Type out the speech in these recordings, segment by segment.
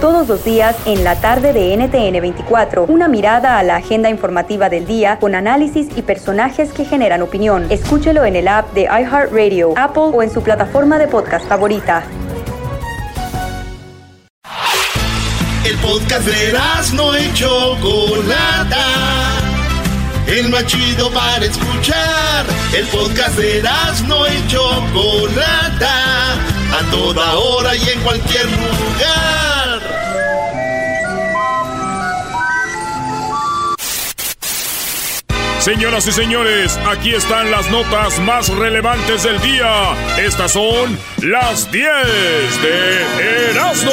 Todos los días en la tarde de NTN 24, una mirada a la agenda informativa del día con análisis y personajes que generan opinión. Escúchelo en el app de iHeartRadio, Apple o en su plataforma de podcast favorita. El podcast de no y Chocolata. El más chido para escuchar. El podcast de no y Chocolata. A toda hora y en cualquier lugar. Señoras y señores, aquí están las notas más relevantes del día. Estas son las 10 de Erasmo.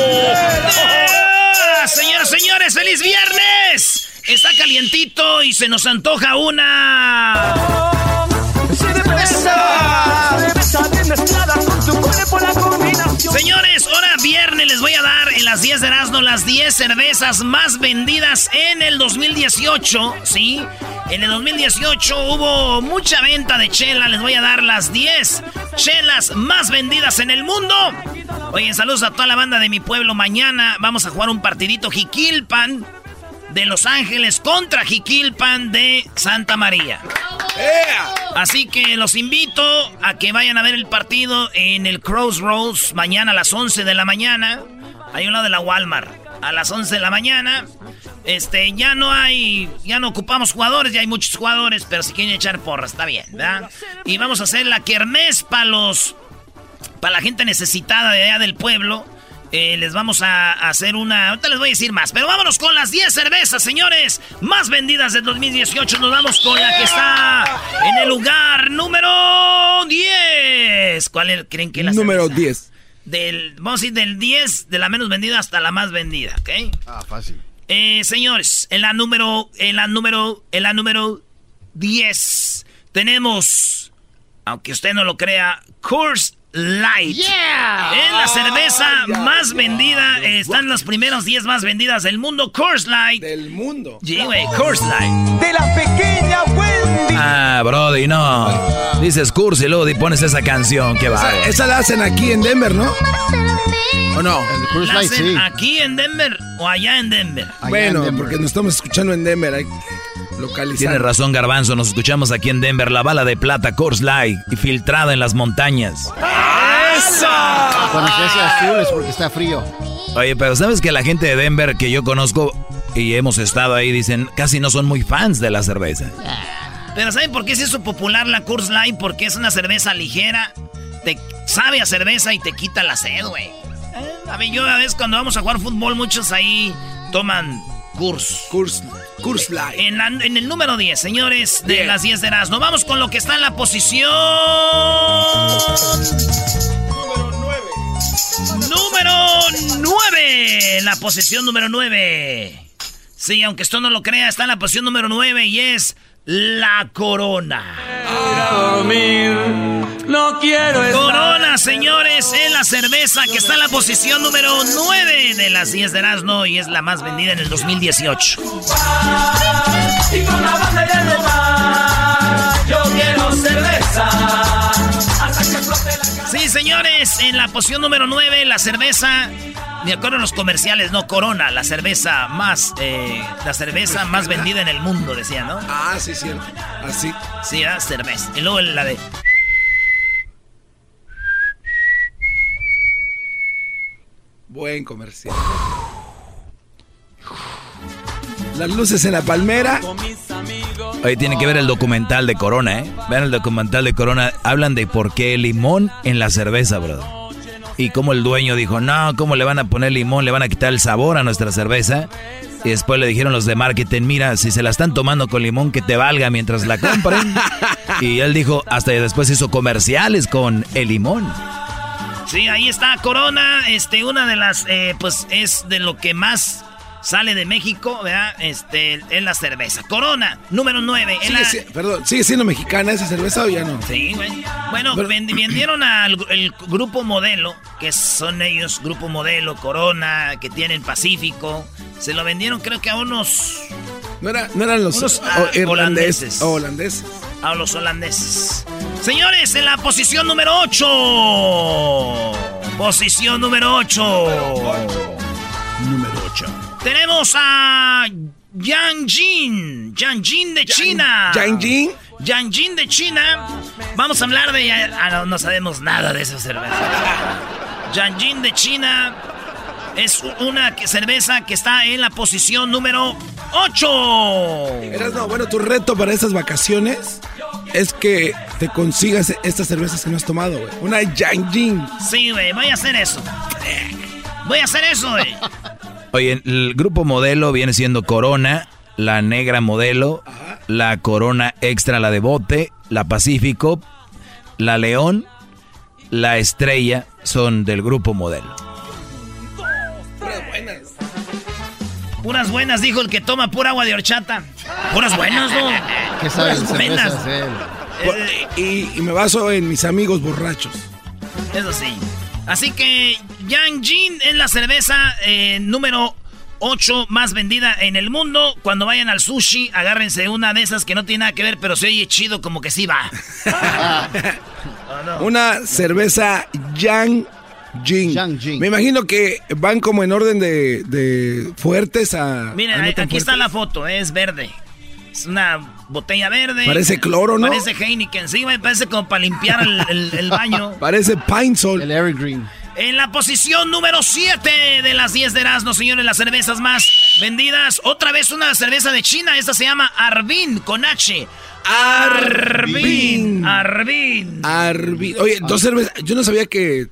Señoras, señores, feliz viernes. Está calientito y se nos antoja una. Señores, ahora viernes les voy a dar en las 10 de Erasmo las 10 cervezas más vendidas en el 2018, ¿sí? En el 2018 hubo mucha venta de chela, les voy a dar las 10 chelas más vendidas en el mundo. Oye, saludos a toda la banda de mi pueblo. Mañana vamos a jugar un partidito Jiquilpan de Los Ángeles contra Jiquilpan de Santa María. Así que los invito a que vayan a ver el partido en el Crossroads mañana a las 11 de la mañana. Hay uno de la Walmart. A las 11 de la mañana. Este, ya no hay, ya no ocupamos jugadores, ya hay muchos jugadores, pero si quieren echar porras, está bien, ¿verdad? Y vamos a hacer la kermés para los, para la gente necesitada de allá del pueblo. Eh, les vamos a hacer una. Ahorita les voy a decir más. Pero vámonos con las 10 cervezas, señores. Más vendidas del 2018. Nos vamos con la que está en el lugar número 10. ¿Cuál es- creen que es la Número cerveza? 10. Del, vamos a ir del 10, de la menos vendida hasta la más vendida, ¿ok? Ah, fácil. Eh, señores, en la número, en la número, en la número 10 tenemos, aunque usted no lo crea, Coors Light. Yeah. Es la cerveza más vendida, están los primeros 10 más vendidas del mundo, Coors Light. Del mundo. Sí, güey, Coors Light. De la pequeña Wendy. Ah, Brody, no. Dices curso y luego pones esa canción. Qué va. Esa, esa la hacen aquí en Denver, ¿no? ¿O no? El ¿La Light, hacen sí. aquí en Denver o allá en Denver? Allá bueno, en Denver. porque nos estamos escuchando en Denver. Hay localizar. Tienes razón, Garbanzo. Nos escuchamos aquí en Denver. La bala de plata, Coors Light, y filtrada en las montañas. Cuando se hace azul es porque está frío. Oye, pero ¿sabes que la gente de Denver que yo conozco y hemos estado ahí dicen casi no son muy fans de la cerveza? Pero ¿saben por qué se hizo popular la Coors Light? Porque es una cerveza ligera, te sabe a cerveza y te quita la sed, güey. Eh, A mí yo a veces cuando vamos a jugar fútbol muchos ahí toman Coors. Coors, En, la- en el número 10, señores, de Bien. las 10 de Erasmo. Vamos con lo que está en la posición... Número 9. La posición número 9. Sí, aunque esto no lo crea, está en la posición número 9 y es la corona. No quiero Corona, señores, es la cerveza que está en la posición número 9 de las 10 de Erasmo y es la más vendida en el 2018. Y con la banda ya no va. Yo quiero cerveza. Hasta que explote la Sí, señores, en la posición número 9, la cerveza. Me acuerdo en los comerciales, no, Corona, la cerveza más, eh, la cerveza más vendida en el mundo, decía, ¿no? Ah, sí, cierto. Así. Sí, ¿verdad? cerveza. Y luego la de. Buen comercial. Las luces en la palmera. Oye, tiene que ver el documental de Corona, ¿eh? Vean el documental de Corona. Hablan de por qué limón en la cerveza, brother. Y cómo el dueño dijo, no, ¿cómo le van a poner limón? Le van a quitar el sabor a nuestra cerveza. Y después le dijeron los de marketing, mira, si se la están tomando con limón, que te valga mientras la compren. y él dijo, hasta después hizo comerciales con el limón. Sí, ahí está Corona, este, una de las, eh, pues es de lo que más sale de México, ¿verdad? Este, es la cerveza. Corona, número 9. Sigue, si- perdón, ¿sigue siendo mexicana esa cerveza o ya no? Sí, güey. Bueno, vendi- vendieron al el grupo Modelo, que son ellos, grupo Modelo, Corona, que tienen Pacífico. Se lo vendieron creo que a unos... No, era- no eran los Unos, o- ah, irlandeses. holandeses. o holandeses. A los holandeses. Señores, en la posición número 8. Posición número 8. Número 8. Tenemos a Yang Jin. Yang Jin de China. Yang Jin. Yang Jin de China. Vamos a hablar de... Ah, no, no sabemos nada de esa cerveza. Yang Jin de China es una cerveza que está en la posición número 8. Eras, no, bueno, tu reto para estas vacaciones es que te consigas estas cervezas que no has tomado, güey. Una Yang Jin. Sí, güey, voy a hacer eso. Voy a hacer eso, güey. Oye, el grupo modelo viene siendo Corona, la negra modelo, la Corona extra, la de bote, la Pacífico, la León, la Estrella, son del grupo modelo. Puras buenas, dijo el que toma pura agua de horchata. Puras buenas, ¿no? ¿Qué sabes Puras buenas. Y, y me baso en mis amigos borrachos. Eso sí. Así que Yang Jin es la cerveza eh, número 8 más vendida en el mundo. Cuando vayan al sushi, agárrense una de esas que no tiene nada que ver, pero se oye chido como que sí va. Una cerveza Yang Jin. Me imagino que van como en orden de, de fuertes a. Miren, a no aquí está la foto, es verde. Es una botella verde. Parece cloro, ¿no? Parece Heineken, sí, parece como para limpiar el, el- el baño. Parece Pine Sol. El Airy Green. En la posición número 7 de las 10 de Erasmo, señores, las cervezas más vendidas. Otra vez una cerveza de China. Esta se llama Arbin con H. Arbin. Arbin. Arbin. Oye, dos cervezas. Yo no sabía que.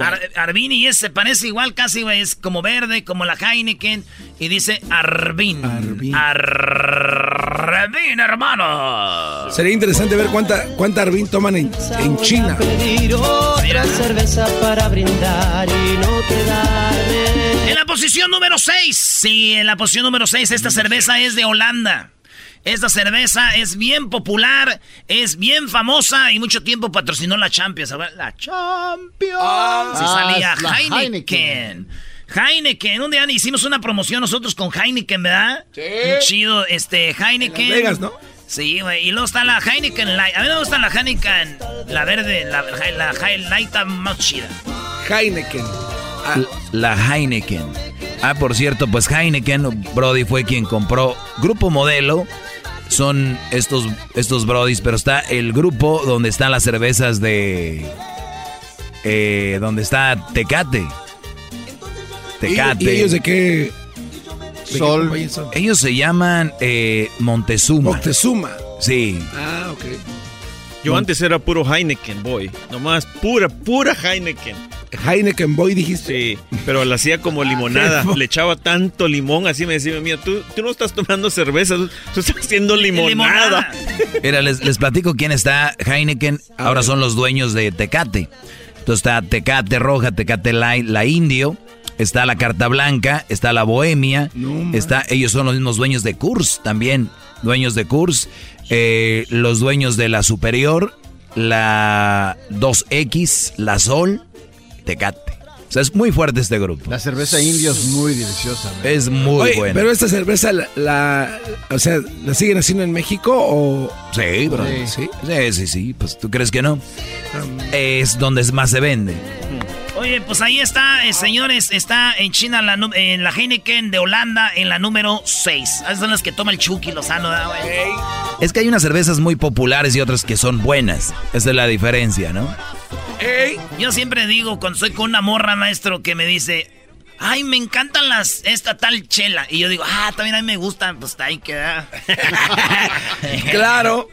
Ar- Arbin y ese parece igual casi, güey. Es como verde, como la Heineken. Y dice Arbin. Arbin. Arbin, hermano. Sería interesante ver cuánta, cuánta Arbin toman en, en China. Pedir otra cerveza para brindar y no quedarme. En la posición número 6. Sí, en la posición número 6. Esta cerveza es de Holanda. Esta cerveza es bien popular, es bien famosa y mucho tiempo patrocinó la Champions. A ver, La Champions. Ah, salía la Heineken. Heineken. Un día hicimos una promoción nosotros con Heineken, ¿verdad? Sí. Muy chido, este, Heineken. En Las Vegas, ¿no? Sí, güey. Y luego está la Heineken Light. A mí me gusta la Heineken, la verde, la, la Light está más chida. Heineken. La Heineken. Ah, por cierto, pues Heineken, Brody fue quien compró Grupo Modelo. Son estos, estos Brodis, pero está el grupo donde están las cervezas de... eh, donde está Tecate. Tecate. ¿Y, y ellos de qué? de Sol. son? Ellos se llaman eh, Montezuma. Moctezuma. Sí. Ah, ok. Yo antes era puro Heineken, boy. Nomás pura, pura Heineken. Heineken Boy dijiste. Sí, pero la hacía como limonada. Le echaba tanto limón, así me decía, mira, tú, tú no estás tomando cerveza, tú, tú estás haciendo limonada. Mira, les, les platico quién está Heineken. Ahora son los dueños de Tecate. Entonces está Tecate Roja, Tecate Light, la Indio. Está la Carta Blanca, está la Bohemia. está, ellos son los mismos dueños de Kurs también. Dueños de Kurs. eh, los dueños de la Superior, la 2X, la Sol, Tecate. O sea, es muy fuerte este grupo. La cerveza indio es muy deliciosa. Es muy Oye, buena. pero esta cerveza, la, la- o sea, ¿la siguen haciendo en México o...? Sí, bro. Sí. Sí, sí, sí, sí. Pues tú crees que no. Es donde más se vende. Oye, pues ahí está, eh, señores, está en China la, en la Heineken de Holanda en la número 6. Esas son las que toma el Chucky Lozano, ¿verdad, güey? Es que hay unas cervezas muy populares y otras que son buenas. Esa es la diferencia, ¿no? Yo siempre digo, cuando soy con una morra, maestro, que me dice, ay, me encantan las, esta tal chela. Y yo digo, ah, también a mí me gustan, pues está ahí queda. Claro.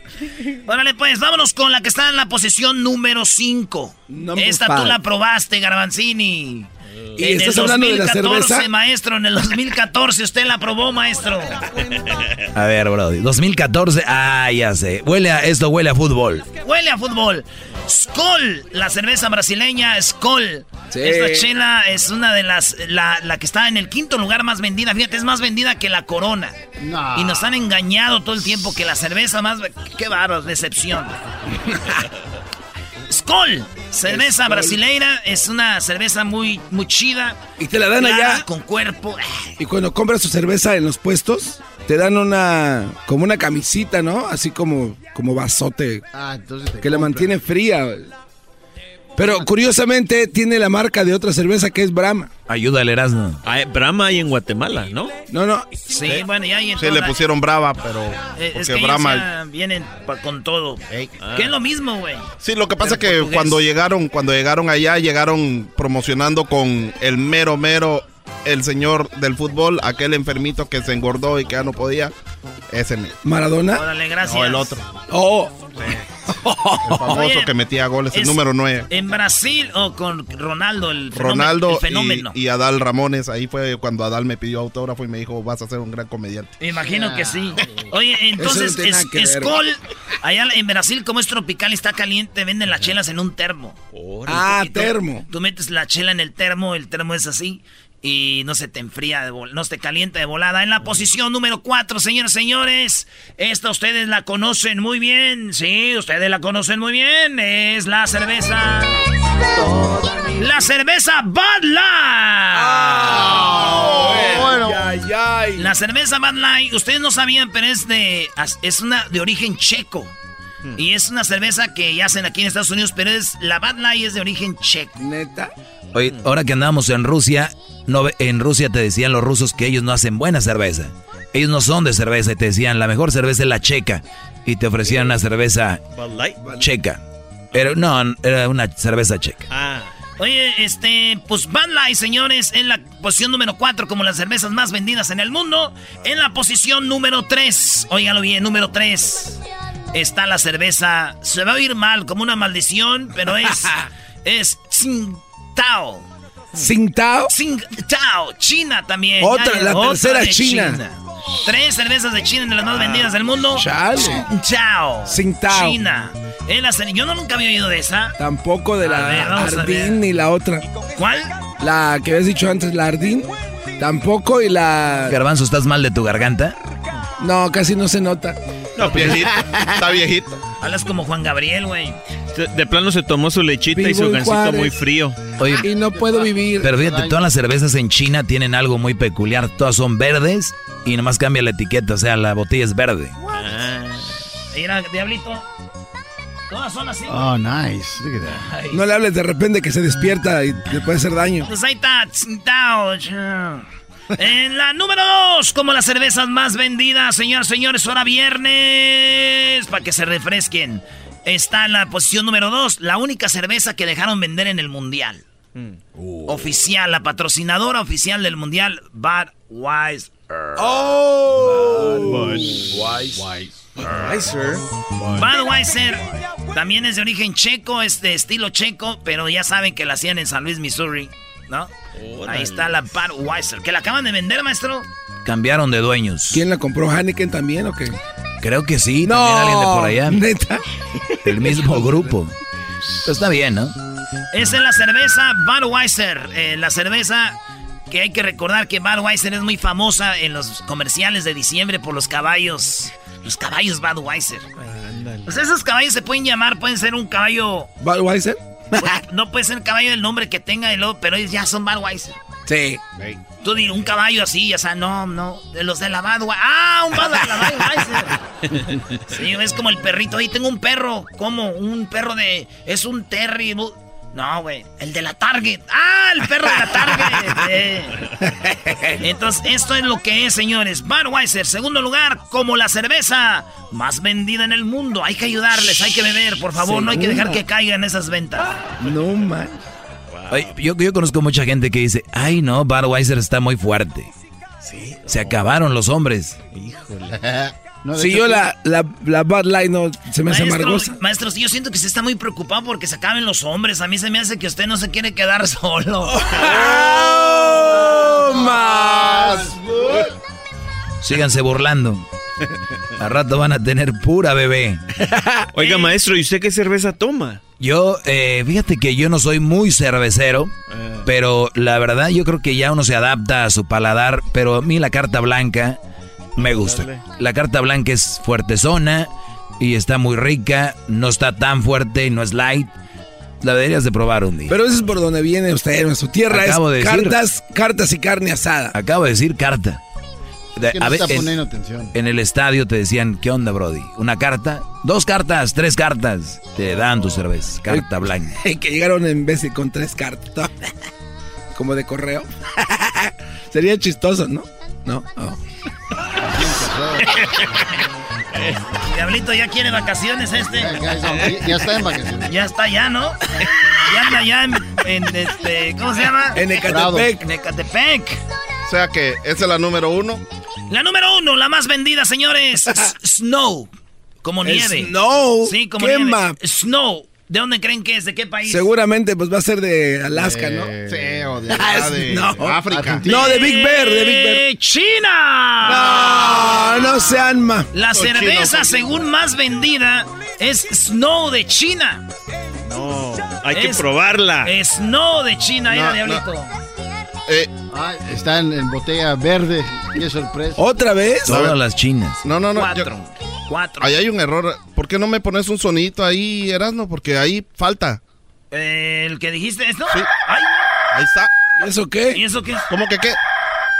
Órale, pues, vámonos con la que está en la posición número 5. Number Esta tú la probaste, Garbanzini. Y en estás el hablando de la 2014, cerveza. maestro, en el 2014 usted la probó, maestro. A ver, bro. 2014. Ah, ya sé. Huele a, esto huele a fútbol. Huele a fútbol. Skol, la cerveza brasileña Skol. Sí. Esta chela es una de las, la, la que está en el quinto lugar más vendida. Fíjate, es más vendida que la Corona. Y nos han engañado todo el tiempo que la cerveza más... Qué bárbaro, decepción. Skol, cerveza Skol. brasileira, es una cerveza muy, muy chida. Y te la dan clara, allá. Con cuerpo. Y cuando compras tu cerveza en los puestos, te dan una, como una camisita, ¿no? Así como, como vasote, Ah, entonces te que la mantiene fría. Pero curiosamente tiene la marca de otra cerveza que es Brahma. Ayuda al Erasmo. Ah, Brahma hay en Guatemala, ¿no? No, no. Sí, bueno, ya hay en Sí, toda le pusieron brava, pero. Eh, es porque que Brahma. vienen con todo. Que es lo mismo, güey. Sí, lo que pasa es que portugués. cuando llegaron, cuando llegaron allá, llegaron promocionando con el mero mero, el señor del fútbol, aquel enfermito que se engordó y que ya no podía. Ese mismo. ¿Maradona? Órale, gracias. No, el otro. Oh. El famoso Oye, que metía goles, el número 9. En Brasil, o con Ronaldo, el fenómeno. Ronaldo el fenómeno. y, y Adal Ramones. Ahí fue cuando Adal me pidió autógrafo y me dijo, vas a ser un gran comediante. Me imagino que sí. Oye, entonces, no es, que. Skol, allá en Brasil, como es tropical y está caliente, venden las chelas en un termo. Ah, tú- termo. Tú metes la chela en el termo, el termo es así. Y no se te enfría, de no se te calienta de volada. En la posición número 4, señores, señores. Esta ustedes la conocen muy bien. Sí, ustedes la conocen muy bien. Es la cerveza. La cerveza Bud Light. La cerveza Bud Light, ustedes no sabían, pero es de es una de origen checo. Y es una cerveza que hacen aquí en Estados Unidos, pero es la Bud Light es de origen checo. Neta. Oye, ahora que andamos en Rusia, no, en Rusia te decían los rusos que ellos no hacen buena cerveza. Ellos no son de cerveza y te decían la mejor cerveza es la checa. Y te ofrecían una cerveza Bud Light. checa. Pero no, era una cerveza checa. Ah. Oye, este, pues Bud Light, señores, en la posición número 4 como las cervezas más vendidas en el mundo. En la posición número 3, óigalo bien, número 3, está la cerveza, se va a oír mal, como una maldición, pero es, es Tsingtao. ¿Tsingtao? Tsingtao, China también. Otra, Ya, la otra tercera de China. Tres cervezas de China de las más vendidas del mundo. Chale. Tsingtao. Tsingtao. China. Yo no nunca había oído de esa. Tampoco de la ver. Ardín ni la otra. ¿Cuál? La que habías dicho antes, la Ardín. Tampoco y la... Garbanzo, ¿estás mal de tu garganta? No, casi no se nota. No, viejito. Está viejito. Hablas como Juan Gabriel, güey. De, de plano se tomó su lechita y su gancito muy frío. Oye, Y no puedo vivir. pero fíjate, todas las cervezas en China tienen algo muy peculiar. Todas son verdes y nomás cambia la etiqueta, o sea, la botella es verde. Mira, diablito. Todas son así. Oh, nice. Look at that. No le hables de repente que se despierta y le puede hacer daño. Pues ahí está. En la número 2, como las cervezas más vendidas, señores, señores, hora viernes, para que se refresquen. Está en la posición número 2, la única cerveza que dejaron vender en el mundial. Oficial, la patrocinadora oficial del mundial, Budweiser. ¡Oh! Budweiser también es de origen checo, es de estilo checo, pero ya saben que la hacían en San Luis, Missouri, ¿no? Ahí está la Budweiser, que la acaban de vender, maestro. Cambiaron de dueños. ¿Quién la compró? ¿Hanneken también o qué? Creo que sí, No, también alguien de por allá. neta. El mismo grupo. Pues está bien, ¿no? Esa es la cerveza Budweiser, eh, la cerveza que hay que recordar que Budweiser es muy famosa en los comerciales de diciembre por los caballos, los caballos Budweiser. Pues esos caballos se pueden llamar, pueden ser un caballo, ¿Budweiser? No puede ser el caballo del nombre que tenga, el pero ellos ya son Budweiser. Sí. Tú di un caballo así, o sea, no, no, de los de la Budweiser. ¡Ah, un Budweiser! Sí, es como el perrito. Ahí tengo un perro. ¿Cómo? Un perro de. Es un Terry. No, güey. El de la Target. ¡Ah, el perro de la Target! Eh. Entonces, esto es lo que es, señores. Budweiser, segundo lugar, como la cerveza más vendida en el mundo. Hay que ayudarles, hay que beber, por favor. No hay que dejar que caigan esas ventas. No man. Oye, yo, yo conozco mucha gente que dice, ay no, Budweiser está muy fuerte. Se acabaron los hombres. No, si yo la, la, la Bud Light no se me hace Maestro, amargosa. maestro, sí, yo siento que usted está muy preocupado porque se acaben los hombres. A mí se me hace que usted no se quiere quedar solo. ¡Oh, más! Síganse burlando. Al rato van a tener pura bebé. Oiga, maestro, ¿y usted qué cerveza toma? Yo, eh, fíjate que yo no soy muy cervecero, pero la verdad yo creo que ya uno se adapta a su paladar, pero a mí la carta blanca me gusta. La carta blanca es fuertezona y está muy rica, no está tan fuerte, no es light. La deberías de probar un día. Pero eso es por donde viene usted, en su tierra. Acabo es de decir. cartas, cartas y carne asada. Acabo de decir carta. De- a está en- poniendo atención. En el estadio te decían, ¿qué onda, Brody? ¿Una carta? Dos cartas, tres cartas. Te dan tu cerveza, carta blanca. que llegaron en vez de con tres cartas. Como de correo. Sería chistoso, ¿no? No. Oh. Diablito ya quiere vacaciones este. Ya, ya- ya está en vacaciones. Ya está ya, ¿no? Ya anda ya en, en este, ¿cómo se llama? En Ecatepec. En Ecatepec. O sea que esa es la número uno. La número uno, la más vendida, señores. Snow. Como nieve. Snow. Sí, como nieve. Snow. ¿De dónde creen que es? ¿De qué país? Seguramente pues va a ser de Alaska, ¿no? Eh, Sí, o de, Ah, de no. África. Argentina. No, de Big Bear, de Big Bear. ¡Eh, ¡China! No, no sean ma. La cerveza, según más vendida, es Snow de China. No, hay que probarla. Snow de China, No, era no. diablito. Eh, Ah, está en, en botella verde. Qué sorpresa. ¿Otra vez? Todas las chinas. no, no, no. yo- Cuatro. Ahí hay un error. ¿Por qué no me pones un sonito ahí, Erasmo? Porque ahí falta. Eh, ¿El que dijiste esto? Sí. Ay, Ahí está. ¿Y eso ¿y qué? eso qué? ¿Cómo que qué?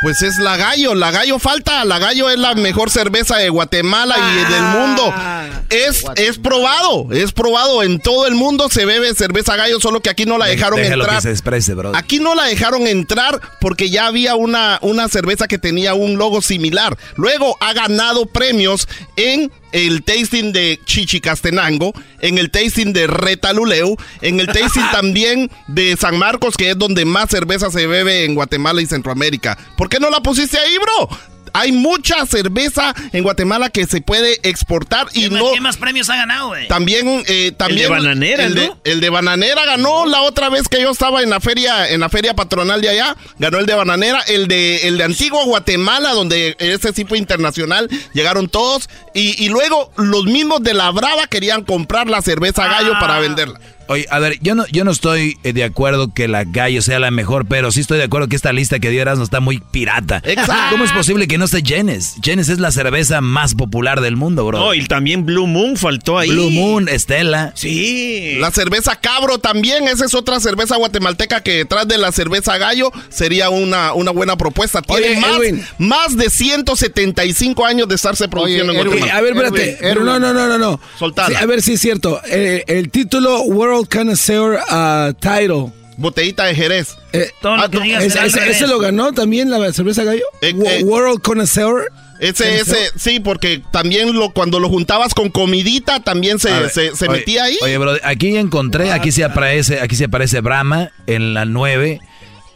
Pues es la gallo, la gallo falta, la gallo es la mejor cerveza de Guatemala y del mundo. Es, es probado, es probado en todo el mundo se bebe cerveza gallo, solo que aquí no la dejaron Déjalo entrar. que se exprese, bro. Aquí no la dejaron entrar porque ya había una, una cerveza que tenía un logo similar. Luego ha ganado premios en el tasting de Chichicastenango, en el tasting de Retaluleu, en el tasting también de San Marcos, que es donde más cerveza se bebe en Guatemala y Centroamérica. ¿Por qué no la pusiste ahí, bro? Hay mucha cerveza en Guatemala que se puede exportar y ¿Qué, más- no... qué más premios ha ganado, güey? También, eh, también bananera, el de, ¿no? el de bananera ganó la otra vez que yo estaba en la feria, en la feria patronal de allá, ganó el de bananera, el de el de Antigua Guatemala, donde ese tipo internacional llegaron todos, y, y luego los mismos de la Brava querían comprar la cerveza gallo Ah. para venderla. Oye, a ver, yo no, yo no estoy eh, de acuerdo que la gallo sea la mejor, pero sí estoy de acuerdo que esta lista que dio Erasmo está muy pirata. Exacto. ¿Cómo es posible que no esté Jenes? Jenes es la cerveza más popular del mundo, bro. No, y también Blue Moon faltó ahí. Blue Moon, Estela. Sí. La cerveza cabro también, esa es otra cerveza guatemalteca que detrás de la cerveza gallo sería una, una buena propuesta. Tiene Oye, más, Edwin. más de 175 años de estarse produciendo Oye, en Edwin, Guatemala. a ver, espérate. No, no, no, no, no. Soltala. Sí, a ver si es cierto. Eh, el título World Connoisseur uh, Title. Botellita de Jerez. Eh, Todo lo Ah, que no, digas ¿ese, lo ganó también la cerveza gallo? Eh, eh. World Connoisseur. Ese, ese, sí, porque también lo, cuando lo juntabas con comidita, también se, ver, se, se oye, metía ahí. Oye, bro, aquí encontré, aquí se aparece, aquí se aparece Brahma en la 9.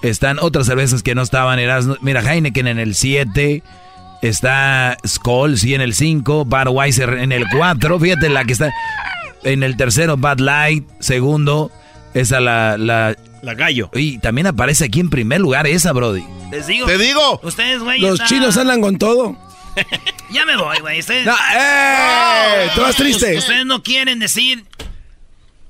Están otras cervezas que no estaban. Erasmo. Mira, Heineken en el 7. Está Skoll, sí, en el 5. Budweiser en el 4. Fíjate la que está en el tercero, Bud Light. Segundo, esa la, la... La gallo. Y también aparece aquí en primer lugar esa, Brody. Les digo. Te digo. Ustedes, güey. Los está- chinos andan con todo. Ya me voy, güey. Ustedes. No, ¡eh! ¿Tú vas triste? Ustedes no quieren decir.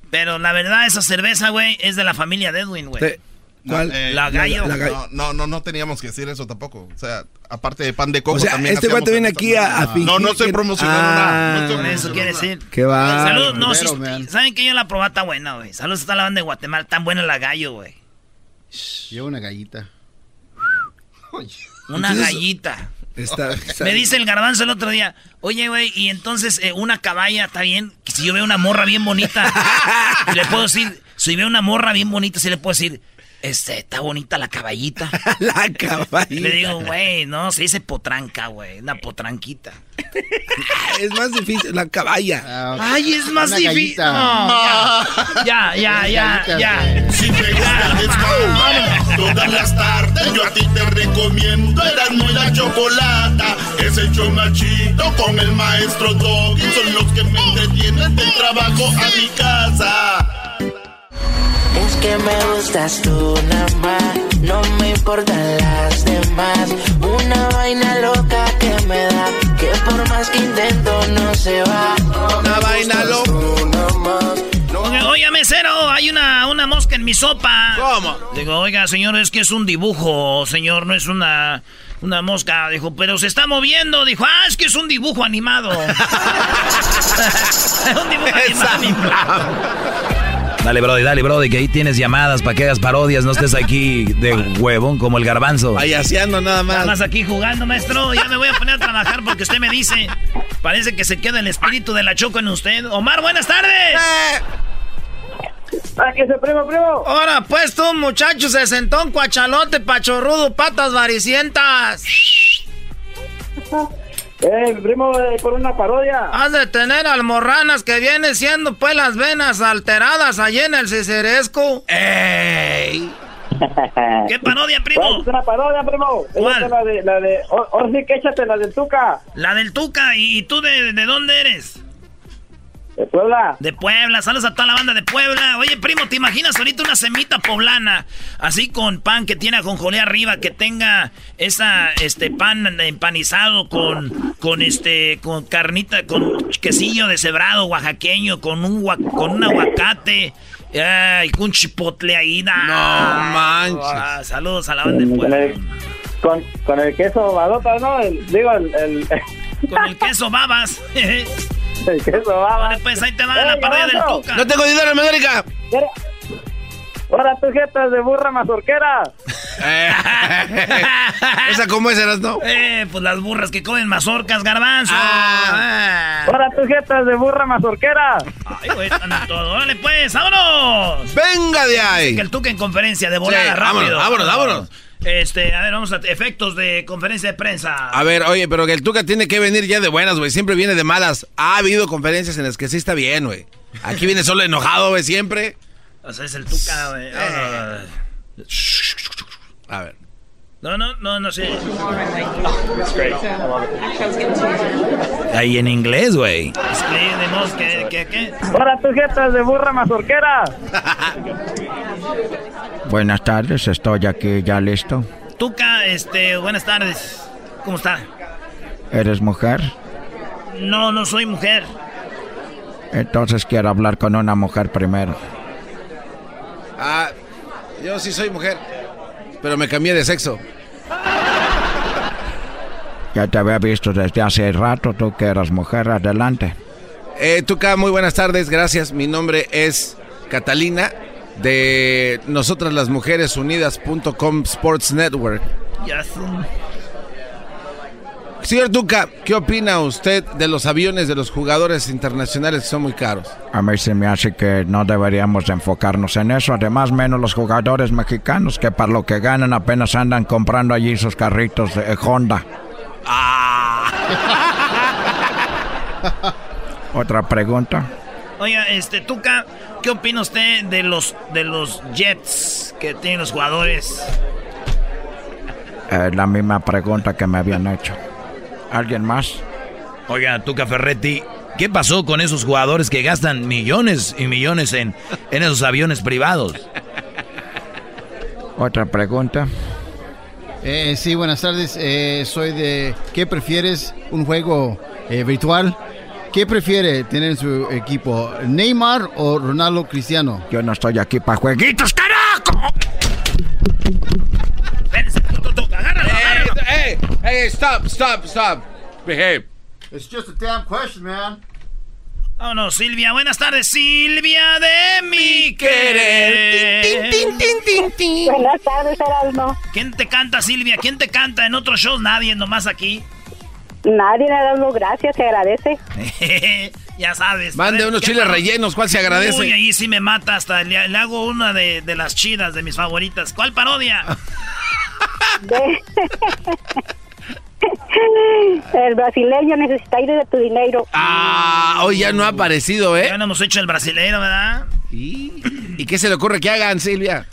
Pero la verdad, esa cerveza, güey, es de la familia de Edwin, güey. Te- ¿Cuál? Eh, La gallo. la gallo. No, no, no, no teníamos que decir eso tampoco. O sea, aparte de pan de coco O sea, también. este guate viene aquí a, a fingir No, no estoy promocionando Ah, nada. No estoy Por eso quiere decir. Qué va. Salud, no, Primero, man. saben que yo la probé está buena, güey. Saludos está la banda de Guatemala, tan buena la gallo, güey. Lleva una gallita. Una Entonces- gallita. Está- está- Me dice el garbanzo el otro día, oye, güey, y entonces eh, una caballa está bien, si yo veo una morra bien bonita, le puedo decir, si veo una morra bien bonita, sí le puedo decir, este, está bonita la caballita. la caballita. Le digo, güey, no, se dice potranca, güey, una potranquita. Es más difícil, la caballa. Ah, Ay, es más difícil. No, ya, ya, ya, ya, ya. Si te gusta el todas las tardes yo a ti te recomiendo Eras muy la chocolata. Es el chido con el maestro Doggy. Son los que me entretienen del trabajo a mi casa. Es que me gustas tú nada más, no me importan las demás. Una vaina loca que me da, que por más que intento no se va. Una vaina loca. Oiga, oiga, mesero, hay una, una mosca en mi sopa. ¿Cómo? Digo, oiga, señor, es que es un dibujo, señor, no es una, una mosca. Dijo, pero se está moviendo. Dijo, ah, es que es un dibujo animado. un dibujo animado. Dale, Brody, dale, Brody, que ahí tienes llamadas para que hagas parodias, no estés aquí de huevón como el garbanzo. Payaseando nada más. Nada más aquí jugando, maestro. Ya me voy a poner a trabajar porque usted me dice. Parece que se queda el espíritu de la choco en usted. Omar, buenas tardes. ¡Ah, que se primo, primo! Ahora, pues tú, muchacho, se sentó un cuachalote, pachorrudo, patas varicientas. Eh, primo, eh, por una parodia. Has de tener almorranas que viene siendo pues las venas alteradas allí en el ciceresco. ¡Ey! ¿Qué parodia, primo? Es una parodia, primo. ¿Cuál? Es la de, la de, oh, sí, que échate la del Tuca. La del Tuca. ¿Y, y tú de, de dónde eres? De Puebla. De Puebla, saludos a toda la banda de Puebla. Oye, primo, ¿te imaginas ahorita una semita poblana? Así con pan que tiene ajonjolé arriba, que tenga esa, este, pan empanizado con, con este, con carnita, con quesillo deshebrado oaxaqueño, con un, con un aguacate, ay, con un chipotle ahí. No manches. saludos a la banda de Con Puebla. el, con, con el queso badota, ¿no? El- digo, el, el, Con el queso babas. Vale, pues ahí te va la parodia del Tuca. No tengo dinero en América. Ahora tus jetas de burra mazorquera. ¿Esa cómo es, eras, no? Eh, pues las burras que comen mazorcas, garbanzo. Ah. Ahora tus jetas de burra mazorquera. Ay, güey, están todo. Órale, pues, vámonos. Venga de ahí. Que el Tuca en conferencia de volada, Sí, rápido. vámonos, vámonos, vámonos. Este, a ver, vamos a efectos de conferencia de prensa. A ver, oye, pero que el Tuca tiene que venir ya de buenas, güey. Siempre viene de malas. Ha habido conferencias en las que sí está bien, güey. Aquí viene solo enojado, güey, siempre. O sea, es el Tuca, güey. Ah, A ver. No, no, no, no sé. Ahí en inglés, güey. ¿qué, qué, qué? Ahora tus jetas de burra mazorquera. Buenas tardes, estoy aquí ya listo. Tuca, este, buenas tardes. ¿Cómo está? ¿Eres mujer? No, no soy mujer. Entonces quiero hablar con una mujer primero. Ah, yo sí soy mujer. Pero me cambié de sexo. Ya te había visto desde hace rato, tú que eras mujer, adelante. Eh, Tuca, muy buenas tardes, gracias. Mi nombre es Catalina de Nosotras las Mujeres Unidas.com Sports Network. Ya sé. Señor Tuca, ¿qué opina usted de los aviones de los jugadores internacionales que son muy caros? A mí se me hace que no deberíamos de enfocarnos en eso. Además, menos los jugadores mexicanos que para lo que ganan apenas andan comprando allí sus carritos de Honda. Otra pregunta. Oiga, este, Tuca, ¿qué opina usted de los, de los jets que tienen los jugadores? Eh, la misma pregunta que me habían hecho. ¿Alguien más? Oiga, Tuca Ferretti, ¿qué pasó con esos jugadores que gastan millones y millones en, en esos aviones privados? Otra pregunta. Eh, sí, buenas tardes. Eh, soy de... ¿Qué prefieres? ¿Un juego eh, virtual? ¿Qué prefiere tener en su equipo? ¿Neymar o Ronaldo Cristiano? Yo no estoy aquí para jueguitos, carajo. Hey, stop, stop, stop. Behave. It's just a damn question, man. Oh, no, Silvia. Buenas tardes, Silvia de mi querer. Buenas tardes, Erasmo. ¿Quién te canta, Silvia? ¿Quién te canta en otros shows? Nadie, nomás aquí. Nadie, Erasmo, gracias, se agradece. ya sabes. Mande unos ¿qué chiles rellenos, ¿cuál se agradece? Uy, ahí sí me mata hasta. Le, le hago una de, de las chidas, de mis favoritas. ¿Cuál parodia? El brasileño necesita ir de tu dinero. Ah, hoy ya no ha aparecido, ¿eh? Ya no hemos hecho el brasileño, ¿verdad? ¿Y qué se le ocurre que hagan, Silvia?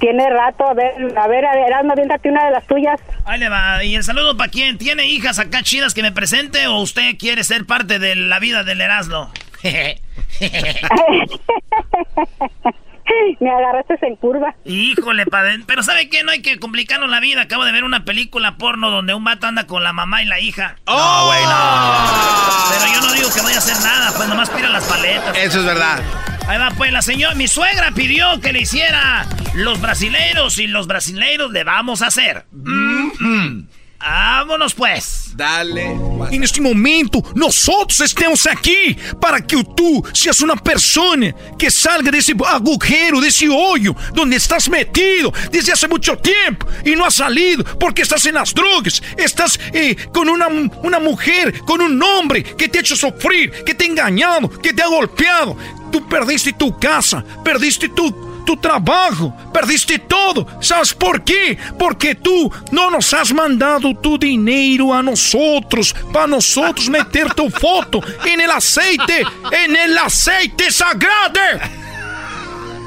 Tiene rato, a ver, a ver, Erasmo, aviéntate una de las tuyas. Ahí le va. ¿Y el saludo para quién? ¿Tiene hijas acá chidas que me presente o usted quiere ser parte de la vida del Erasmo? Me agarraste en curva. Híjole, padre. Pero ¿sabe qué? No hay que complicarnos la vida. Acabo de ver una película porno donde un vato anda con la mamá y la hija. ¡Oh! güey, no. Pero yo no digo que vaya a hacer nada, pues nomás pira las paletas. Eso es verdad. Ahí va, pues la señora, mi suegra pidió que le hiciera los brasileiros y los brasileiros le vamos a hacer. Mm, Vámonos pues. Dale. E neste momento, nós outros estamos aqui para que tu seas uma pessoa que salga desse agujero, desse olho, onde estás metido desde há muito tempo e não has salido porque estás em las drogas, estás eh, com uma, uma mulher, com um homem que te ha hecho sofrer, que te ha engañado, que te ha golpeado. Tu perdiste tu casa, perdiste tu tu trabajo, perdiste todo. ¿Sabes por qué? Porque tú no nos has mandado tu dinero a nosotros, para nosotros meter tu foto en el aceite, en el aceite sagrado.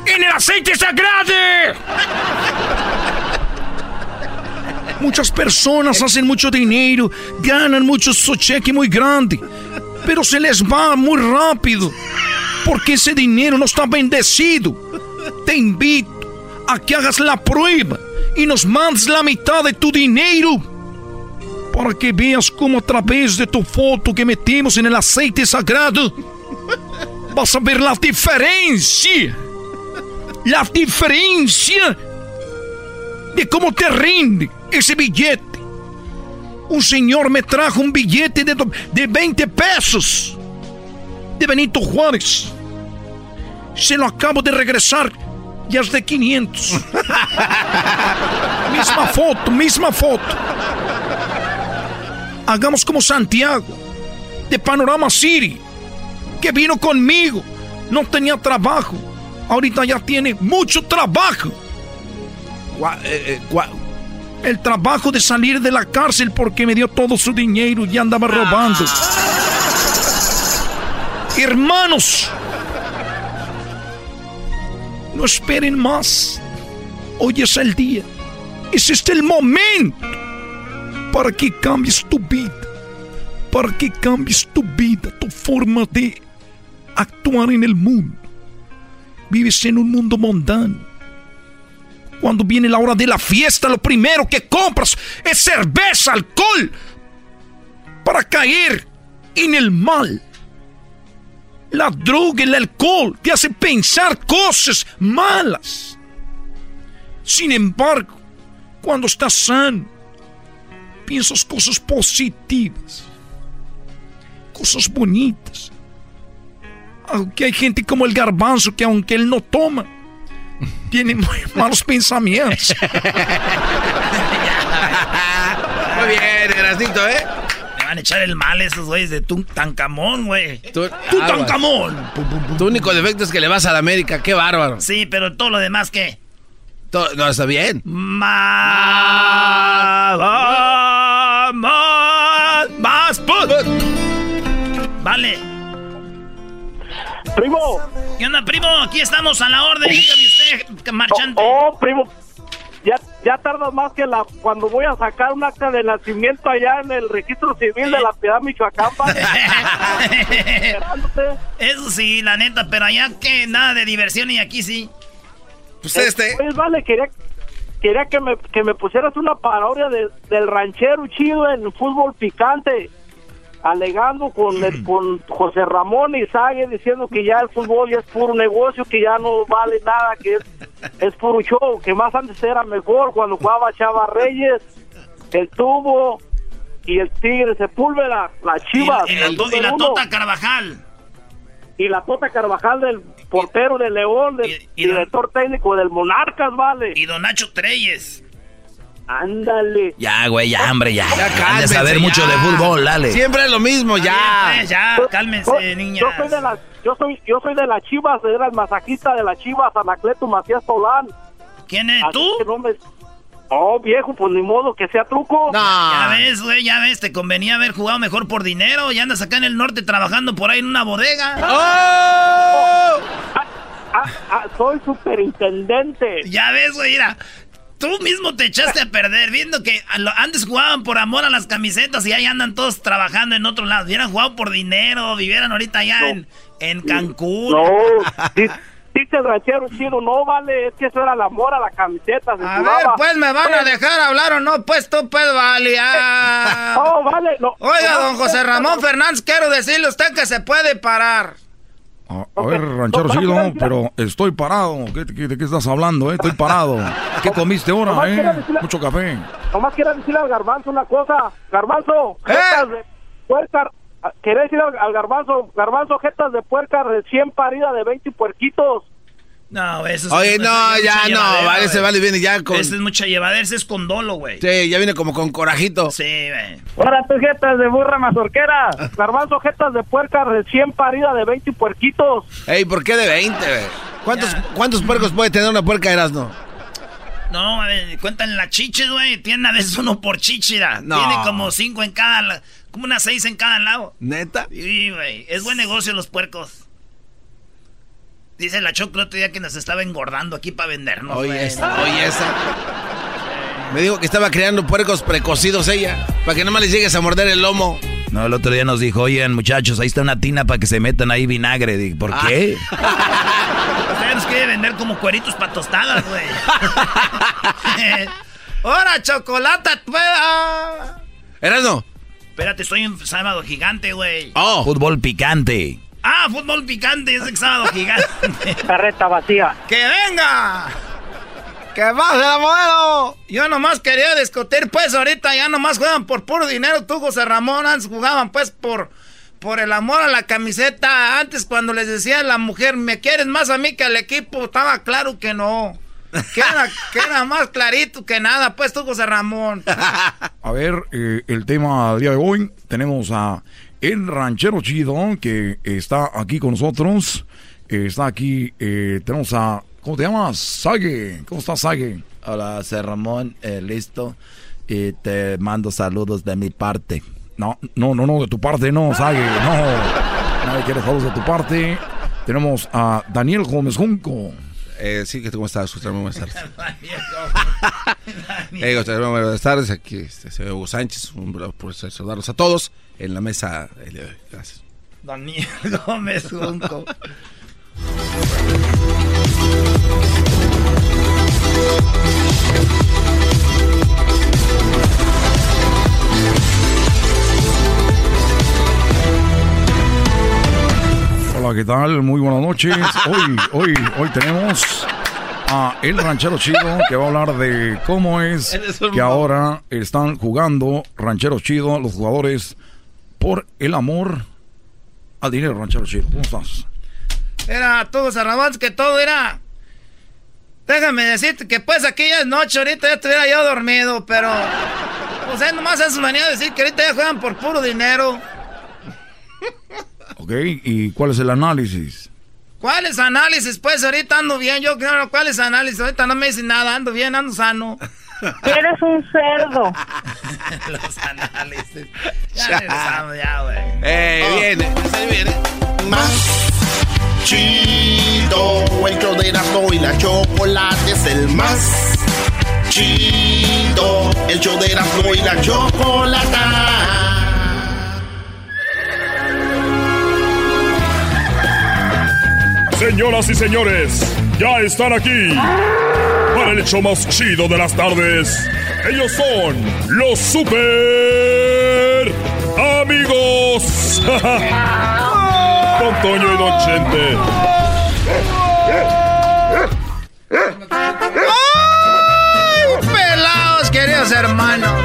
En el aceite sagrado. Muchas personas hacen mucho dinero, ganan mucho su cheque muy grande, pero se les va muy rápido, porque ese dinero no está bendecido. Te invito a que hagas la prueba y nos mandes la mitad de tu dinero para que veas cómo a través de tu foto que metemos en el aceite sagrado vas a ver la diferencia. La diferencia de cómo te rinde ese billete. Un señor me trajo un billete de, de 20 pesos de Benito Juárez. Se lo acabo de regresar. Ya es de 500. misma foto, misma foto. Hagamos como Santiago, de Panorama City, que vino conmigo. No tenía trabajo. Ahorita ya tiene mucho trabajo. El trabajo de salir de la cárcel porque me dio todo su dinero y andaba robando. Hermanos, no esperen más. Hoy es el día. Es este el momento para que cambies tu vida. Para que cambies tu vida, tu forma de actuar en el mundo. Vives en un mundo mundano. Cuando viene la hora de la fiesta, lo primero que compras es cerveza, alcohol, para caer en el mal. La droga, el alcohol te hace pensar cosas malas. Sin embargo, cuando estás sano, piensas cosas positivas, cosas bonitas. Aunque hay gente como el garbanzo que aunque él no toma, tiene muy malos pensamientos. Muy bien, Erasnito, ¿eh? Van a echar el mal esos güeyes de Tutankamón, güey. Tutankamón. Tu único defecto es que le vas a la América, qué bárbaro. Sí, pero todo lo demás, ¿qué? To- no, está bien. Más, más, más, put. Vale. Primo. ¿Qué onda, primo? Aquí estamos a la orden. Dígame usted, marchante. Oh, primo. Ya, ya tardas más que la cuando voy a sacar un acta de nacimiento allá en el registro civil de la Piedad Michoacán. Eso sí, la neta, pero allá que nada de diversión y aquí sí. Pues este. Pues vale, quería, quería que, me, que me pusieras una parodia de- del ranchero chido en fútbol picante, alegando con, el- con José Ramón Izague diciendo que ya el fútbol ya es puro negocio, que ya no vale nada, que es, es puro show, que más antes era mejor cuando jugaba Chava Reyes, el Tubo y el Tigre Sepúlveda, las Chivas. Y, y la, el y Tota Carvajal. y la Tota Carvajal del portero del León, del director técnico del Monarcas, vale. Y don Nacho Treyes. Ándale. Ya, güey, ya, hombre, ya. Ya Han de saber ya. mucho de fútbol, dale. Siempre es lo mismo, ya. pues, ya, cálmense, yo- niñas. Yo soy de las, yo soy, yo soy de las Chivas, era el masajista de las Chivas, Anacleto Macías Solán. ¿Quién es Así tú? no me- Oh, viejo, pues ni modo que sea truco. Ya ves, güey, ya ves, te convenía haber jugado mejor por dinero y andas acá en el norte trabajando por ahí en una bodega. ¡Oh! ah, ah, soy superintendente. Ya ves, güey, mira. Tú mismo te echaste a perder viendo que antes jugaban por amor a las camisetas y ahí andan todos trabajando en otro lado. Hubieran jugado por dinero, vivieran ahorita allá en, en Cancún. No, di- dice el ranchero chido, no vale, es que eso era el amor a la camiseta. se A jugaba. ver, pues, ¿me van a dejar hablar o no? Pues tú, pues, vale. ah. Oh, vale, no. Oiga, No, don José Ramón Fernández, quiero decirle a usted que se puede parar. A, a ver, ranchero chido, pero estoy parado. ¿Qué- qué- ¿De qué estás hablando, eh? Estoy parado. ¿Qué comiste ahora, Nomás eh? decirle- Mucho café. Nomás quiero decirle al garbanzo una cosa. Garbanzo, ¿Eh? jetas de puerca. Quería decirle al, al garbanzo, garbanzo, jetas de puerca recién parida de 20 puerquitos. No, eso es Oye, no, es ya no, vale, se vale, viene ya con... Ese es mucha llevadera, ese es con dolo, güey. Sí, ya viene como con corajito. Sí, güey. Ahora tus jetas de burra mazorquera. Garbanzo, jetas de puerca recién parida de 20 puerquitos. Ey, ¿por qué de 20, güey? ¿Cuántos, ¿Cuántos puercos puede tener una puerca de Erasmo? No, a ver, cuentan las chiches, güey. Tiene a veces uno por chichira. No. Tiene como cinco en cada, como unas seis en cada lado. ¿Neta? Sí, güey. Es buen negocio los puercos. Dice la Choco el otro día que nos estaba engordando aquí para vendernos. Oye, esa, oye, esa. Me dijo que estaba creando puercos precocidos ella, para que no más les llegues a morder el lomo. No, el otro día nos dijo, oigan muchachos, ahí está una tina para que se metan ahí vinagre. Digo, ¿Por qué? Usted nos quiere vender como cueritos para tostadas, güey. ¡Hora, chocolate! pueda! Erasmo. Espérate, estoy en sábado gigante, güey. Oh. Fútbol picante. Ah, fútbol picante, es el sábado gigante. Carreta vacía. ¡Que venga! ¡Que la modelo! Yo nomás quería discutir, pues ahorita ya nomás juegan por puro dinero. Tú, José Ramón, antes jugaban pues por, por el amor a la camiseta. Antes cuando les decía a la mujer, ¿me quieres más a mí que al equipo? Estaba claro que no. Que era, que era más clarito que nada, pues tú, José Ramón. A ver, eh, el tema del día de hoy, tenemos a el ranchero chido que está aquí con nosotros. Eh, está aquí, eh, tenemos a, ¿cómo te llamas? Sage. ¿Cómo estás, Sage? Hola, José Ramón, eh, listo. Y te mando saludos de mi parte. No, no, no, no, de tu parte no, Sage, no. Nadie quiere saludos de tu parte. Tenemos a Daniel Gómez Junco. Eh, sí, ¿cómo estás? Buenas tardes. Ramón, buenas tardes. Aquí este, Hugo Sánchez. Un por saludarlos a todos en la mesa el día de hoy. Gracias. Daniel Gómez Junco. Hola, ¿qué tal? Muy buenas noches. Hoy, hoy, hoy tenemos a El Ranchero Chido que va a hablar de cómo es que ahora están jugando Ranchero Chido los jugadores por el amor al dinero, Ranchero Chido. ¿Cómo estás? Era José Ramón, que todo era. Déjame decirte que pues aquí ya es noche, ahorita ya estuviera yo dormido, pero. Pues él nomás es su manera de decir que ahorita ya juegan por puro dinero. Ok, ¿y cuál es el análisis? ¿Cuáles análisis? Pues ahorita ando bien, yo creo, ¿cuáles análisis? Ahorita no me dicen nada, ando bien, ando sano. Eres un cerdo. Los análisis. Ya regresamos, ya, güey. Eh, viene, ahí viene. Más chido, el show de Erasmo y la chocolate es el más chido, el show de Erasmo y la chocolata. Señoras y señores, ya están aquí para el hecho más chido de las tardes. Ellos son los super amigos. Don Toño y Don Chente. ¡Ay, pelados, queridos hermanos!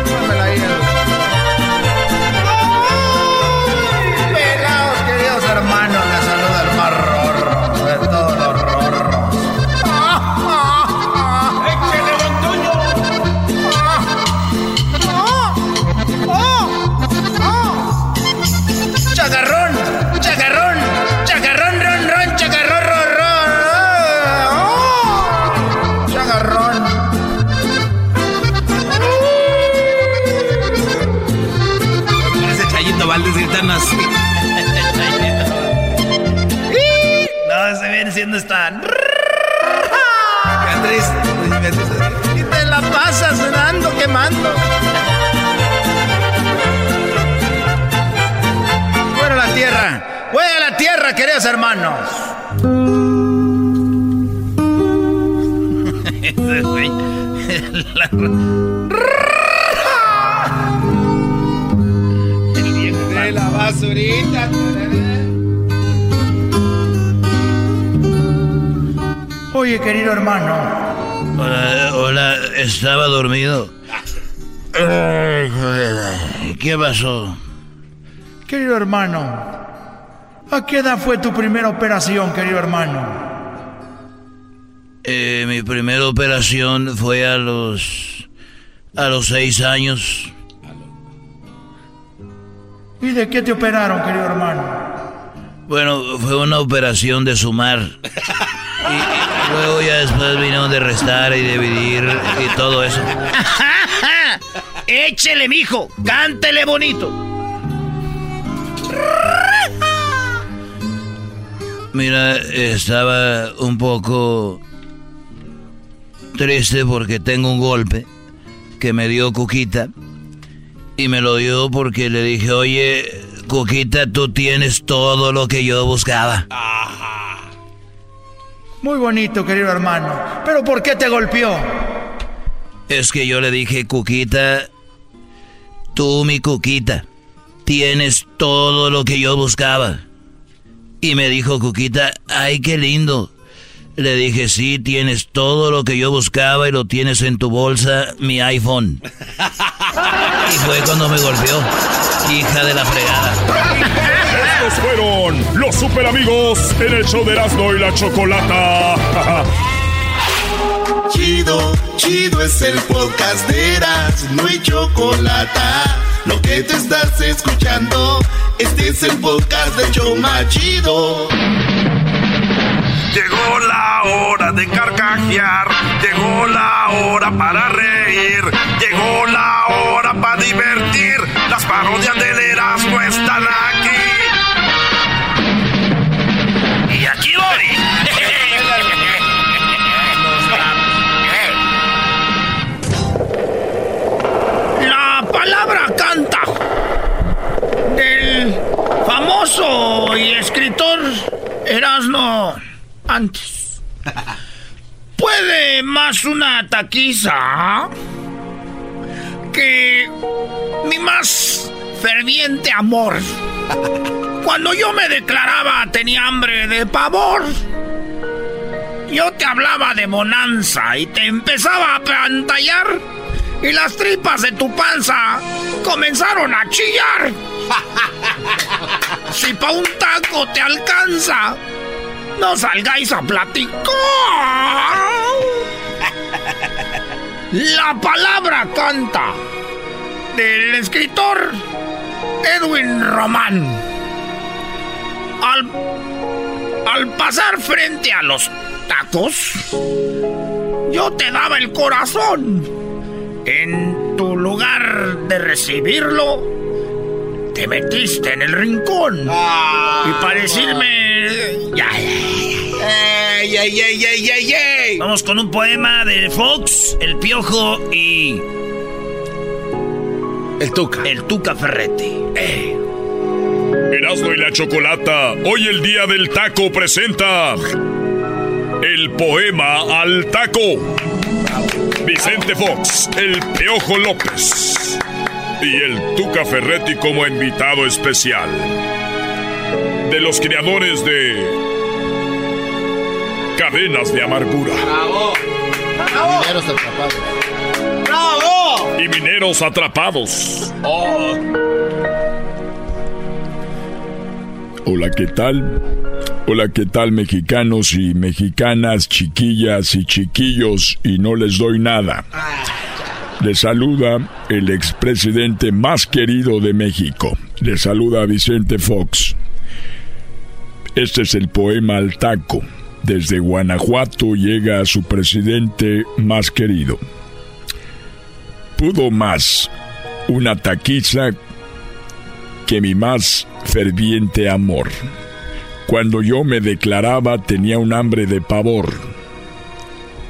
Estaba dormido. ¿Qué pasó? Querido hermano, ¿a qué edad fue tu primera operación, querido hermano? Eh, mi primera operación fue a los a los seis años. ¿Y de qué te operaron, querido hermano? Bueno, fue una operación de sumar. Y luego ya después vinieron de restar y dividir y todo eso. Échele, mijo. Cántele bonito. Mira, estaba un poco triste porque tengo un golpe que me dio Cuquita. Y me lo dio porque le dije, oye, Cuquita, tú tienes todo lo que yo buscaba. Muy bonito, querido hermano. ¿Pero por qué te golpeó? Es que yo le dije, Cuquita, tú, mi Cuquita, tienes todo lo que yo buscaba. Y me dijo Cuquita, ay, qué lindo. Le dije, sí, tienes todo lo que yo buscaba y lo tienes en tu bolsa, mi iPhone. Y fue cuando me golpeó, hija de la fregada. Estos fueron los super amigos en el show de Erasmo y la Chocolata. Chido, chido es el podcast de Erasmo y Chocolata. Lo que te estás escuchando, este es el podcast de Choma Chido. Llegó la hora de carcajear, llegó la hora para reír, llegó la hora para divertir. Las parodias del Erasmo están aquí. Palabra canta del famoso y escritor Erasmo antes. ¿Puede más una taquiza que mi más ferviente amor? Cuando yo me declaraba tenía hambre de pavor. Yo te hablaba de bonanza y te empezaba a pantallar y las tripas de tu panza comenzaron a chillar. Si pa' un taco te alcanza, no salgáis a platicar. La palabra canta del escritor Edwin Román. Al, al pasar frente a los tacos, yo te daba el corazón. En tu lugar de recibirlo, te metiste en el rincón. y para decirme. Ya, ya, ya. Vamos con un poema de Fox, El Piojo y. El Tuca. El Tuca Ferretti. Eh. Erasmo y la Chocolata, hoy el día del taco presenta el poema al taco. Vicente Fox, el Piojo López y el Tuca Ferretti como invitado especial. De los creadores de Cadenas de Amargura. ¡Bravo! Mineros atrapados. ¡Bravo! Y mineros atrapados. Hola, ¿qué tal? Hola, ¿qué tal mexicanos y mexicanas, chiquillas y chiquillos? Y no les doy nada. Les saluda el expresidente más querido de México. Les saluda Vicente Fox. Este es el poema al taco. Desde Guanajuato llega a su presidente más querido. Pudo más una taquiza que mi más ferviente amor. Cuando yo me declaraba tenía un hambre de pavor.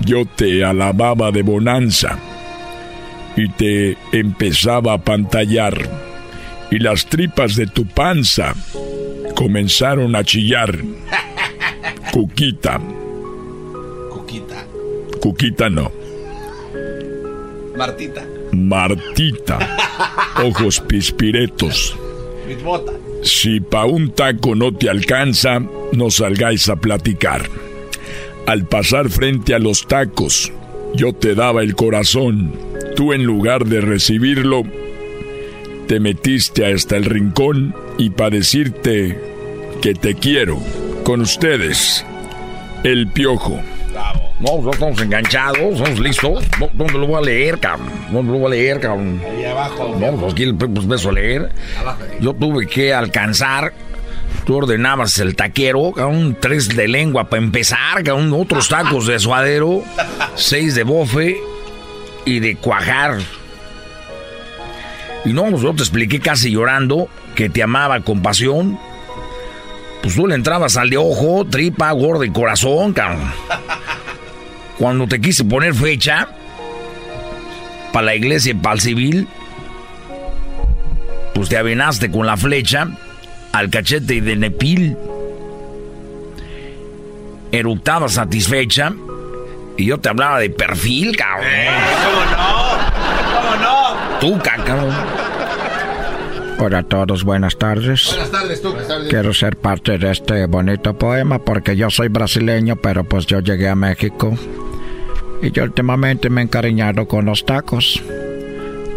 Yo te alababa de bonanza y te empezaba a pantallar y las tripas de tu panza comenzaron a chillar. Cuquita. Cuquita. Cuquita no. Martita. Martita. Ojos pispiretos. Si pa' un taco no te alcanza, no salgáis a platicar. Al pasar frente a los tacos, yo te daba el corazón. Tú en lugar de recibirlo, te metiste hasta el rincón y para decirte que te quiero. Con ustedes, el piojo. No, ya estamos enganchados, estamos listos. No, ¿Dónde lo voy a leer, cabrón? ¿Dónde lo voy a leer, cabrón? Ahí abajo. No, pues aquí pues, beso a leer. Yo tuve que alcanzar. Tú ordenabas el taquero, cabrón, tres de lengua para empezar, cabrón, otros tacos de suadero, seis de bofe y de cuajar. Y no, pues yo te expliqué casi llorando que te amaba con pasión. Pues tú le entrabas al de ojo, tripa, gordo y corazón, cabrón. Cuando te quise poner fecha para la iglesia y para el civil, pues te avenaste con la flecha al cachete de Nepil. Eructaba satisfecha y yo te hablaba de perfil, cabrón. ¿Cómo no? ¿Cómo no? Tú, cabrón. Hola a todos, buenas tardes. Buenas tardes, tú. Buenas tardes. Quiero ser parte de este bonito poema porque yo soy brasileño, pero pues yo llegué a México. Y yo últimamente me he encariñado con los tacos.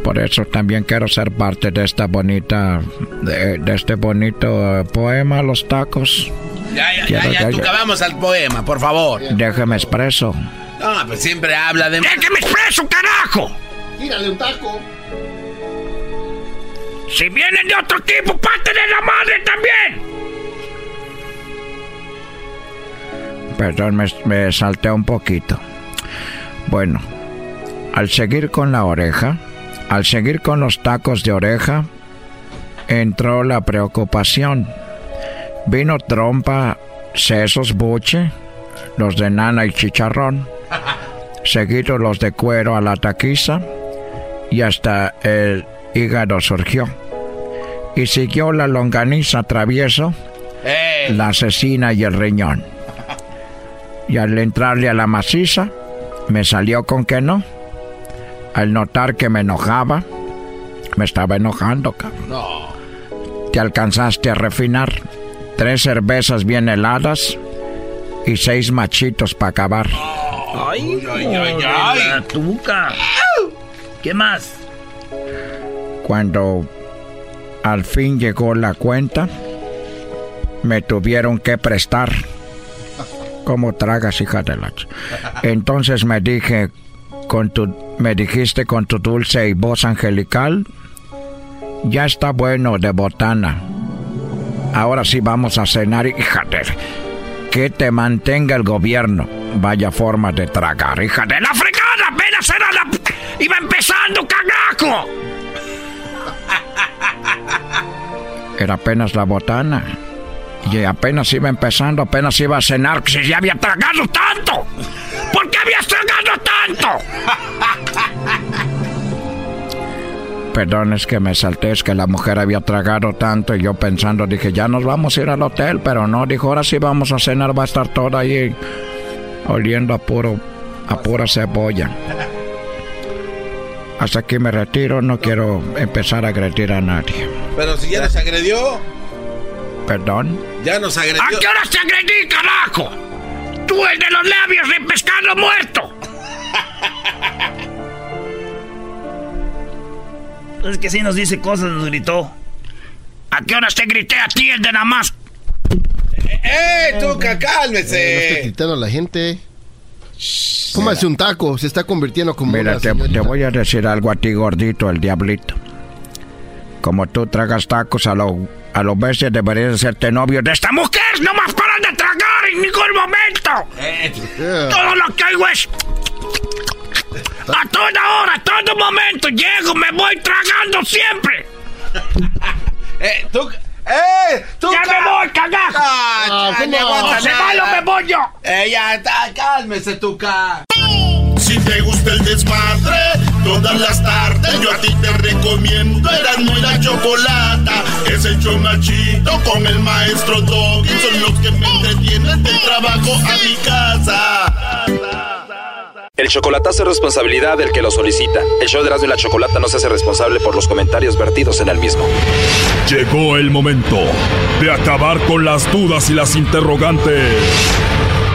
Por eso también quiero ser parte de esta bonita, de, de este bonito eh, poema, Los Tacos. Ya, ya, Quiero- ya, ya, tú vamos al poema, por favor. Déjeme expreso. No, pues siempre habla de... ¡Déjeme expreso, carajo! Tírale un taco. Si vienen de otro equipo, parte de la madre también. Perdón, me, me salté un poquito. Bueno, al seguir con la oreja, al seguir con los tacos de oreja, entró la preocupación. Vino trompa, sesos, buche, los de nana y chicharrón, seguido los de cuero a la taquiza, y hasta el hígado surgió. Y siguió la longaniza travieso, la asesina y el riñón. Y al entrarle a la maciza, me salió con que no. Al notar que me enojaba, me estaba enojando, cabrón. No. Te alcanzaste a refinar. Tres cervezas bien heladas y seis machitos para acabar. Ay, ay, ay, ay. La tuca. ¿Qué más? Cuando al fin llegó la cuenta, me tuvieron que prestar. ¿Cómo tragas, hija de la... Entonces me dije, con tu, me dijiste con tu dulce y voz angelical, ya está bueno de botana. Ahora sí vamos a cenar, hija de... Que te mantenga el gobierno. Vaya forma de tragar, hija de la... ¡La fregada! ¡Apenas era la... ¡Iba empezando, cagajo! Era apenas la botana. Y apenas iba empezando, apenas iba a cenar, que si ya había tragado tanto. ¿Por qué habías tragado tanto? Perdón, es que me salté, es que la mujer había tragado tanto y yo pensando, dije, ya nos vamos a ir al hotel, pero no, dijo, ahora sí vamos a cenar, va a estar todo ahí oliendo a puro, a pura cebolla. Hasta aquí me retiro, no quiero empezar a agredir a nadie. Pero si ya nos agredió, Perdón. ya nos agredió. ¿A qué hora te agredí, carajo? Tú, el de los labios de pescado muerto. Es que sí nos dice cosas, nos gritó. ¿A qué horas te grité a ti, el de nada más? ¡Eh, Tuca, Eh, no cálmese! esté gritando a la gente. Cómase un taco, se está convirtiendo como Mira, una te, te voy a decir algo a ti, gordito, el diablito. Como tú tragas tacos a los a los bestias, deberías hacerte novio de esta ¡Esta mujer no más paran de tragar en ningún momento! Todo lo que hago es... A toda hora, a todo momento, llego, me voy tragando siempre. ¡Eh, Tuca! ¡Eh, Tuca! ¡Ya me voy, cagajo! ¡Ah, ¿cómo? aguanta No se va, lo me voy yo. ¡Eh, ya está! ¡Cálmese, Tuca! Si te gusta el desmadre, todas las tardes. Yo a ti te recomiendo Erasmo y la Chocolata. Es el chido con el maestro Doggy. Son los que me entretienen del trabajo a mi casa. El chocolatazo es responsabilidad del que lo solicita. El show de Erasmo y la Chocolata no se hace responsable por los comentarios vertidos en el mismo. Llegó el momento de acabar con las dudas y las interrogantes.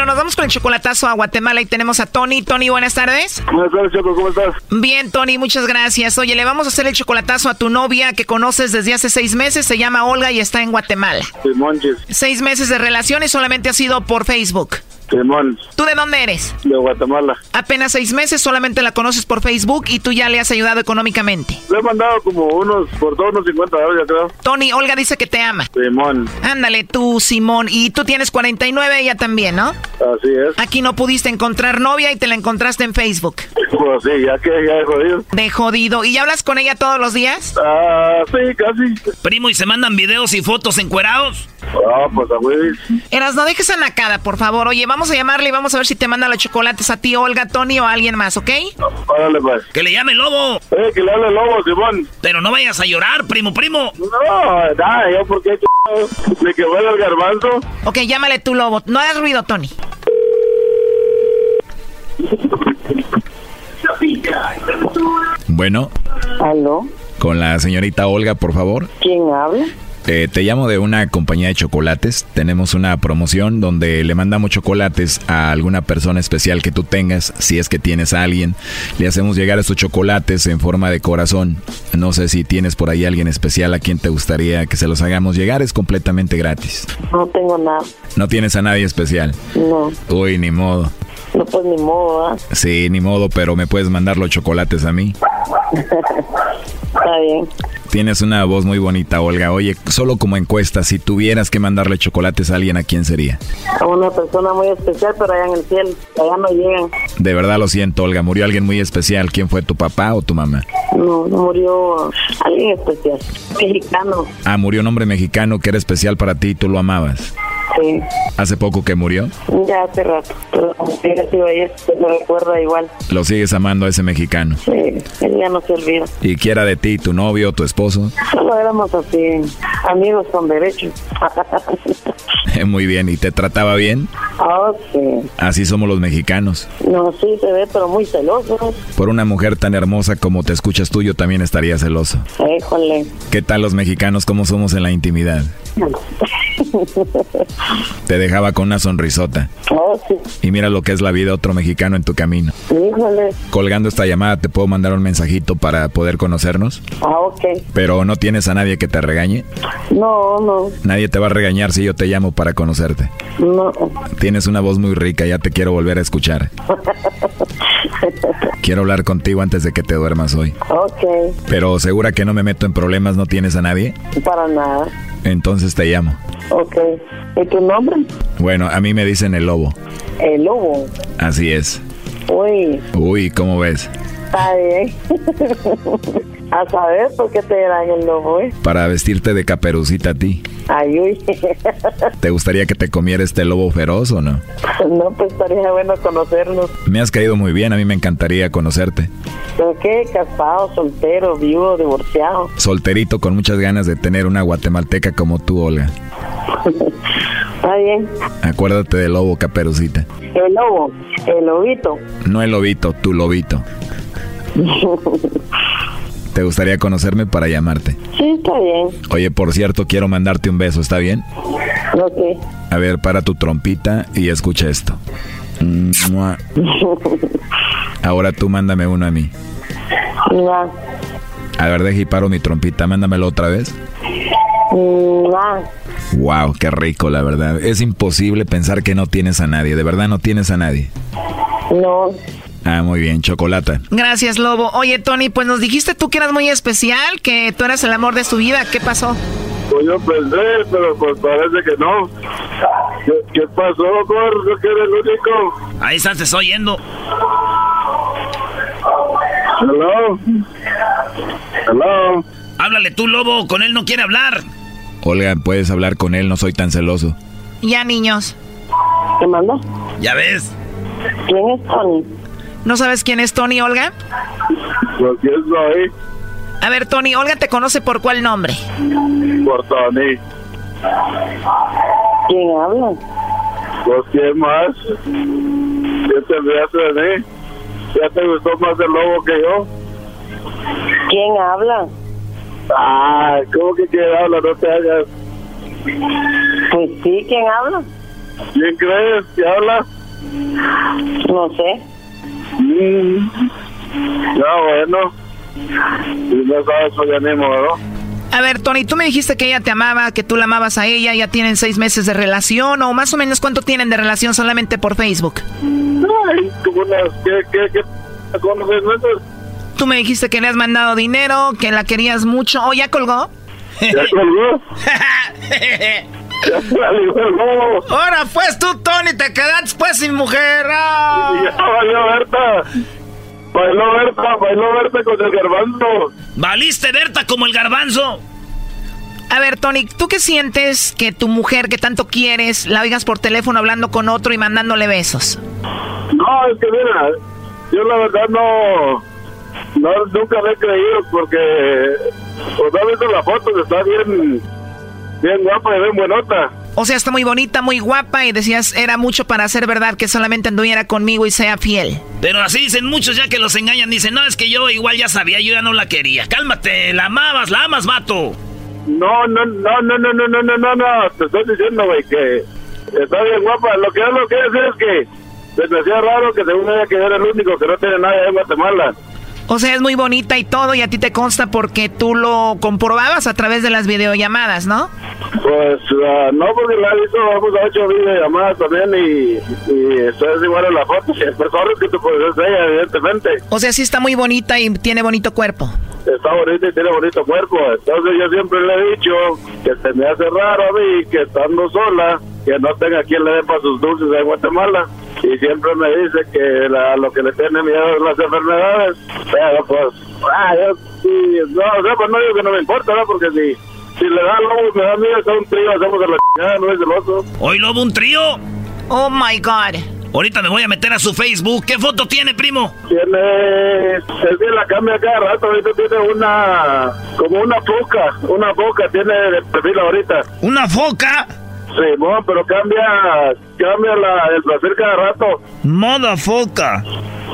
Bueno, nos vamos con el chocolatazo a Guatemala y tenemos a Tony. Tony, buenas tardes. Buenas tardes, Choco, ¿cómo estás? Bien, Tony, muchas gracias. Oye, le vamos a hacer el chocolatazo a tu novia que conoces desde hace seis meses. Se llama Olga y está en Guatemala. Seis meses de relación y solamente ha sido por Facebook. Simón, ¿Tú de dónde eres? de Guatemala. Apenas seis meses, solamente la conoces por Facebook y tú ya le has ayudado económicamente. Le he mandado como unos, por todos unos 50 dólares, creo. Tony, Olga dice que te ama. Simón, Ándale, tú, Simón. Y tú tienes 49, ella también, ¿no? así es. Aquí no pudiste encontrar novia y te la encontraste en Facebook. Pues sí, ya que ya he jodido. De jodido. ¿Y ya hablas con ella todos los días? Ah, sí, casi. Primo, ¿y se mandan videos y fotos encuerados? Ah, pues a. Eras, no dejes a Nakada, por favor. Oye, vamos a llamarle y vamos a ver si te manda los chocolates a ti, Olga, Tony o a alguien más, ¿ok? Órale, pues. Que le llame Lobo. Eh, que le hable el lobo, Simón. Pero no vayas a llorar, primo, primo. No, nada, yo porque me quedó el garbanzo. Ok, llámale tú, Lobo. No hagas ruido, Tony. Bueno, ¿Aló? con la señorita Olga, por favor. ¿Quién habla? Eh, te llamo de una compañía de chocolates. Tenemos una promoción donde le mandamos chocolates a alguna persona especial que tú tengas. Si es que tienes a alguien, le hacemos llegar estos chocolates en forma de corazón. No sé si tienes por ahí alguien especial a quien te gustaría que se los hagamos llegar. Es completamente gratis. No tengo nada. No tienes a nadie especial. No, Uy, ni modo. No pues ni modo, ¿ah? Sí, ni modo, pero me puedes mandar los chocolates a mí. Está bien. Tienes una voz muy bonita, Olga. Oye, solo como encuesta, si tuvieras que mandarle chocolates a alguien, ¿a quién sería? A una persona muy especial, pero allá en el cielo, allá no llegan. De verdad lo siento, Olga. Murió alguien muy especial. ¿Quién fue tu papá o tu mamá? No, no murió alguien especial. Mexicano, Ah, murió un hombre mexicano que era especial para ti y tú lo amabas. Sí. ¿Hace poco que murió? Ya hace rato. Pero sido ayer, se me recuerda igual. Lo sigues amando a ese mexicano. Sí, él ya no se olvida. ¿Y qué era de ti, tu novio, tu esposo? Solo éramos así, amigos con derechos. Muy bien, ¿y te trataba bien? Ah, sí. Así somos los mexicanos. No, sí, se ve, pero muy celoso. Por una mujer tan hermosa como te escuchas tú, yo también estaría celoso. Híjole. ¿Qué tal los mexicanos? ¿Cómo somos en la intimidad? Te dejaba con una sonrisota. Oh, sí. Y mira lo que es la vida otro mexicano en tu camino. Híjole. Colgando esta llamada, ¿te puedo mandar un mensajito para poder conocernos? Ah, ok. Pero no tienes a nadie que te regañe. No, no, Nadie te va a regañar si yo te llamo para conocerte. no. Tienes una voz muy rica, ya te quiero volver a escuchar. Quiero hablar contigo antes de que te duermas hoy. ok, Pero segura que no me meto en problemas, no tienes a nadie. para nada. Entonces te llamo. Ok. ¿Y tu nombre? Bueno, a mí me dicen el lobo. El lobo. Así es. Uy, Uy, ¿cómo ves? Está bien. a saber por qué te dan el lobo, ¿eh? Para vestirte de caperucita a ti. Ay, uy. ¿Te gustaría que te comiera este lobo feroz o no? no, pues estaría bueno conocernos. Me has caído muy bien, a mí me encantaría conocerte. ¿Pero qué? ¿Casado, soltero, viudo, divorciado? Solterito con muchas ganas de tener una guatemalteca como tú, Olga. Está bien. Acuérdate del lobo caperucita. El lobo, el lobito. No el lobito, tu lobito. ¿Te gustaría conocerme para llamarte? sí, está bien. Oye, por cierto, quiero mandarte un beso, ¿está bien? Ok. A ver, para tu trompita y escucha esto. Ahora tú mándame uno a mí. A ver, deja y paro mi trompita, mándamelo otra vez. Wow, qué rico, la verdad. Es imposible pensar que no tienes a nadie. De verdad no tienes a nadie. No, Ah, muy bien, chocolata. Gracias, Lobo. Oye, Tony, pues nos dijiste tú que eras muy especial, que tú eras el amor de su vida. ¿Qué pasó? Pues yo pensé, pero pues parece que no. ¿Qué, qué pasó, gordo? ¿Que eres el único? Ahí estás, te estoy oyendo. Hello. Hello. Háblale tú, lobo, con él no quiere hablar. Olga, puedes hablar con él, no soy tan celoso. Ya, niños. ¿Te mando? Ya ves. ¿Quién es Tony? ¿No sabes quién es Tony, Olga? Pues quién soy. A ver, Tony, Olga te conoce por cuál nombre. Por Tony. ¿Quién habla? Pues quién más. ¿Qué te enviaste de mí? ¿Ya te gustó más el lobo que yo? ¿Quién habla? Ah, ¿cómo que quién habla? No te hagas. Pues sí, ¿quién habla? ¿Quién crees que habla? No sé. Mm. Ya, bueno. Si no sabes, pues ya modo. A ver, Tony, tú me dijiste que ella te amaba, que tú la amabas a ella, ya tienen seis meses de relación, o más o menos cuánto tienen de relación solamente por Facebook. Ay, como unas... ¿Qué, qué, qué? ¿Cómo seis meses? Tú me dijiste que le has mandado dinero, que la querías mucho. ¿O ya colgó? ¿Ya colgó? Ahora pues tú, Tony, te quedaste pues sin mujer. ¡Ah! Ya valió Berta. Bailó Berta, bailó Berta con el garbanzo. ¿Valiste Berta como el garbanzo? A ver, Tony, ¿tú qué sientes que tu mujer que tanto quieres la oigas por teléfono hablando con otro y mandándole besos? No, es que mira, yo la verdad no, no nunca le he creído porque pues no he visto la foto, está bien, bien guapa y bien buenota. O sea, está muy bonita, muy guapa y decías, era mucho para ser verdad que solamente anduviera conmigo y sea fiel. Pero así dicen muchos ya que los engañan. Dicen, no, es que yo igual ya sabía, yo ya no la quería. Cálmate, la amabas, la amas, vato. No, no, no, no, no, no, no, no, no, no, te estoy diciendo, güey, que está bien guapa. Lo que yo lo que quiero decir es que se me hacía raro que según ella que era el único que no tiene nada en Guatemala. O sea, es muy bonita y todo y a ti te consta porque tú lo comprobabas a través de las videollamadas, ¿no? Pues ah, no, porque la he visto, vamos a ocho videollamadas también y, y eso es igual a la foto. Si es mejor que tú puedes ella, evidentemente. O sea, sí está muy bonita y tiene bonito cuerpo. Está bonita y tiene bonito cuerpo. Entonces yo siempre le he dicho que se me hace raro a mí que estando sola, que no tenga quien le dé para sus dulces en Guatemala. Y siempre me dice que la- lo que le tiene miedo es las enfermedades. Pero pues, ah, yo sí, no, o sea, pues no digo que no me importa, ¿no? Porque si, si le da lobo, me da miedo, está un trío, hacemos a la chingada, no es celoso. Hoy lobo un trío. Oh my God. Ahorita me voy a meter a su Facebook. ¿Qué foto tiene, primo? Tiene, es que la cambia cada rato, ahorita tiene una, como una foca, una foca tiene de perfil ahorita. ¿Una foca? Sí, no, pero cambia, cambia la, el placer cada rato. Moda foca.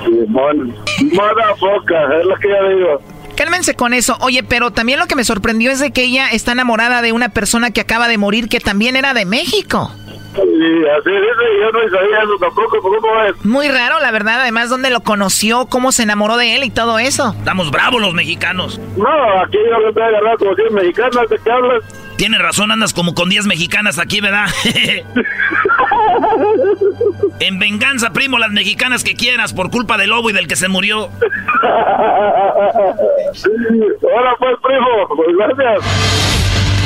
Simón, moda foca, es lo que yo digo. Cálmense con eso. Oye, pero también lo que me sorprendió es de que ella está enamorada de una persona que acaba de morir que también era de México. Y así dice, yo no sabía eso tampoco, ¿cómo es? Muy raro, la verdad. Además, dónde lo conoció, cómo se enamoró de él y todo eso. Estamos bravos los mexicanos. No, aquí yo le voy a agarrar como 100 mexicanas, ¿de qué hablas? Tienes razón, andas como con 10 mexicanas aquí, ¿verdad? en venganza, primo, las mexicanas que quieras por culpa del lobo y del que se murió. Ahora pues, primo, pues gracias.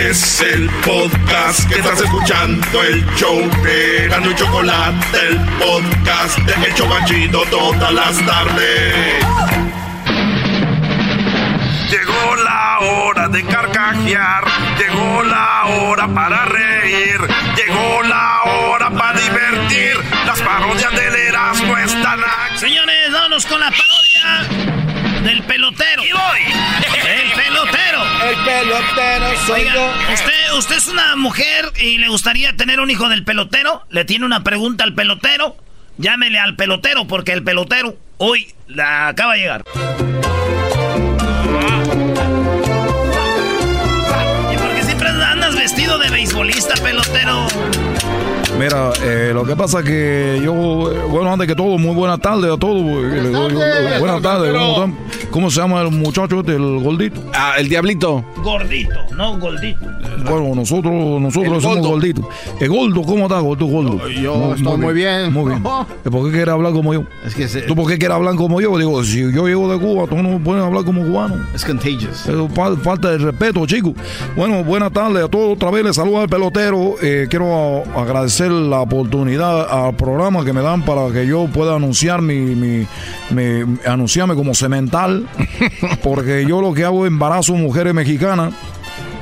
Es el podcast que estás escuchando, el show de Gano y Chocolate, el podcast de El Chobachito todas las tardes. Llegó la hora de carcajear, llegó la hora para reír, llegó la hora para divertir. Las parodias del Erasmo están aquí. Señores, vámonos con la parodia del pelotero. ¡Y voy! ¡El pelotero! El pelotero soy Oiga, yo. usted, usted es una mujer y le gustaría tener un hijo del pelotero. Le tiene una pregunta al pelotero. Llámele al pelotero porque el pelotero hoy la acaba de llegar. Mira, eh, lo que pasa que yo, eh, bueno, antes que todo, muy buena tarde a todos. Buenas tardes. ¿Cómo, se llama el muchacho este, el gordito? Ah, el diablito. Gordito, no gordito. Bueno, nosotros, nosotros somos gorditos. El gordo, ¿cómo estás, gordo, gordo? Yo estoy muy bien. Muy bien. ¿Por qué quieres hablar como yo? Es que ¿Tú por qué quieres hablar como yo? Digo, si yo llego de Cuba, tú no puedes hablar como cubano. Es contagious. falta de respeto, chicos. Bueno, buenas tardes a todos. Otra vez les saludo al pelotero. Eh, quiero agradecer la oportunidad al programa que me dan para que yo pueda anunciar mi, mi, anunciarme como cemental. porque yo lo que hago es embarazo mujeres mexicanas.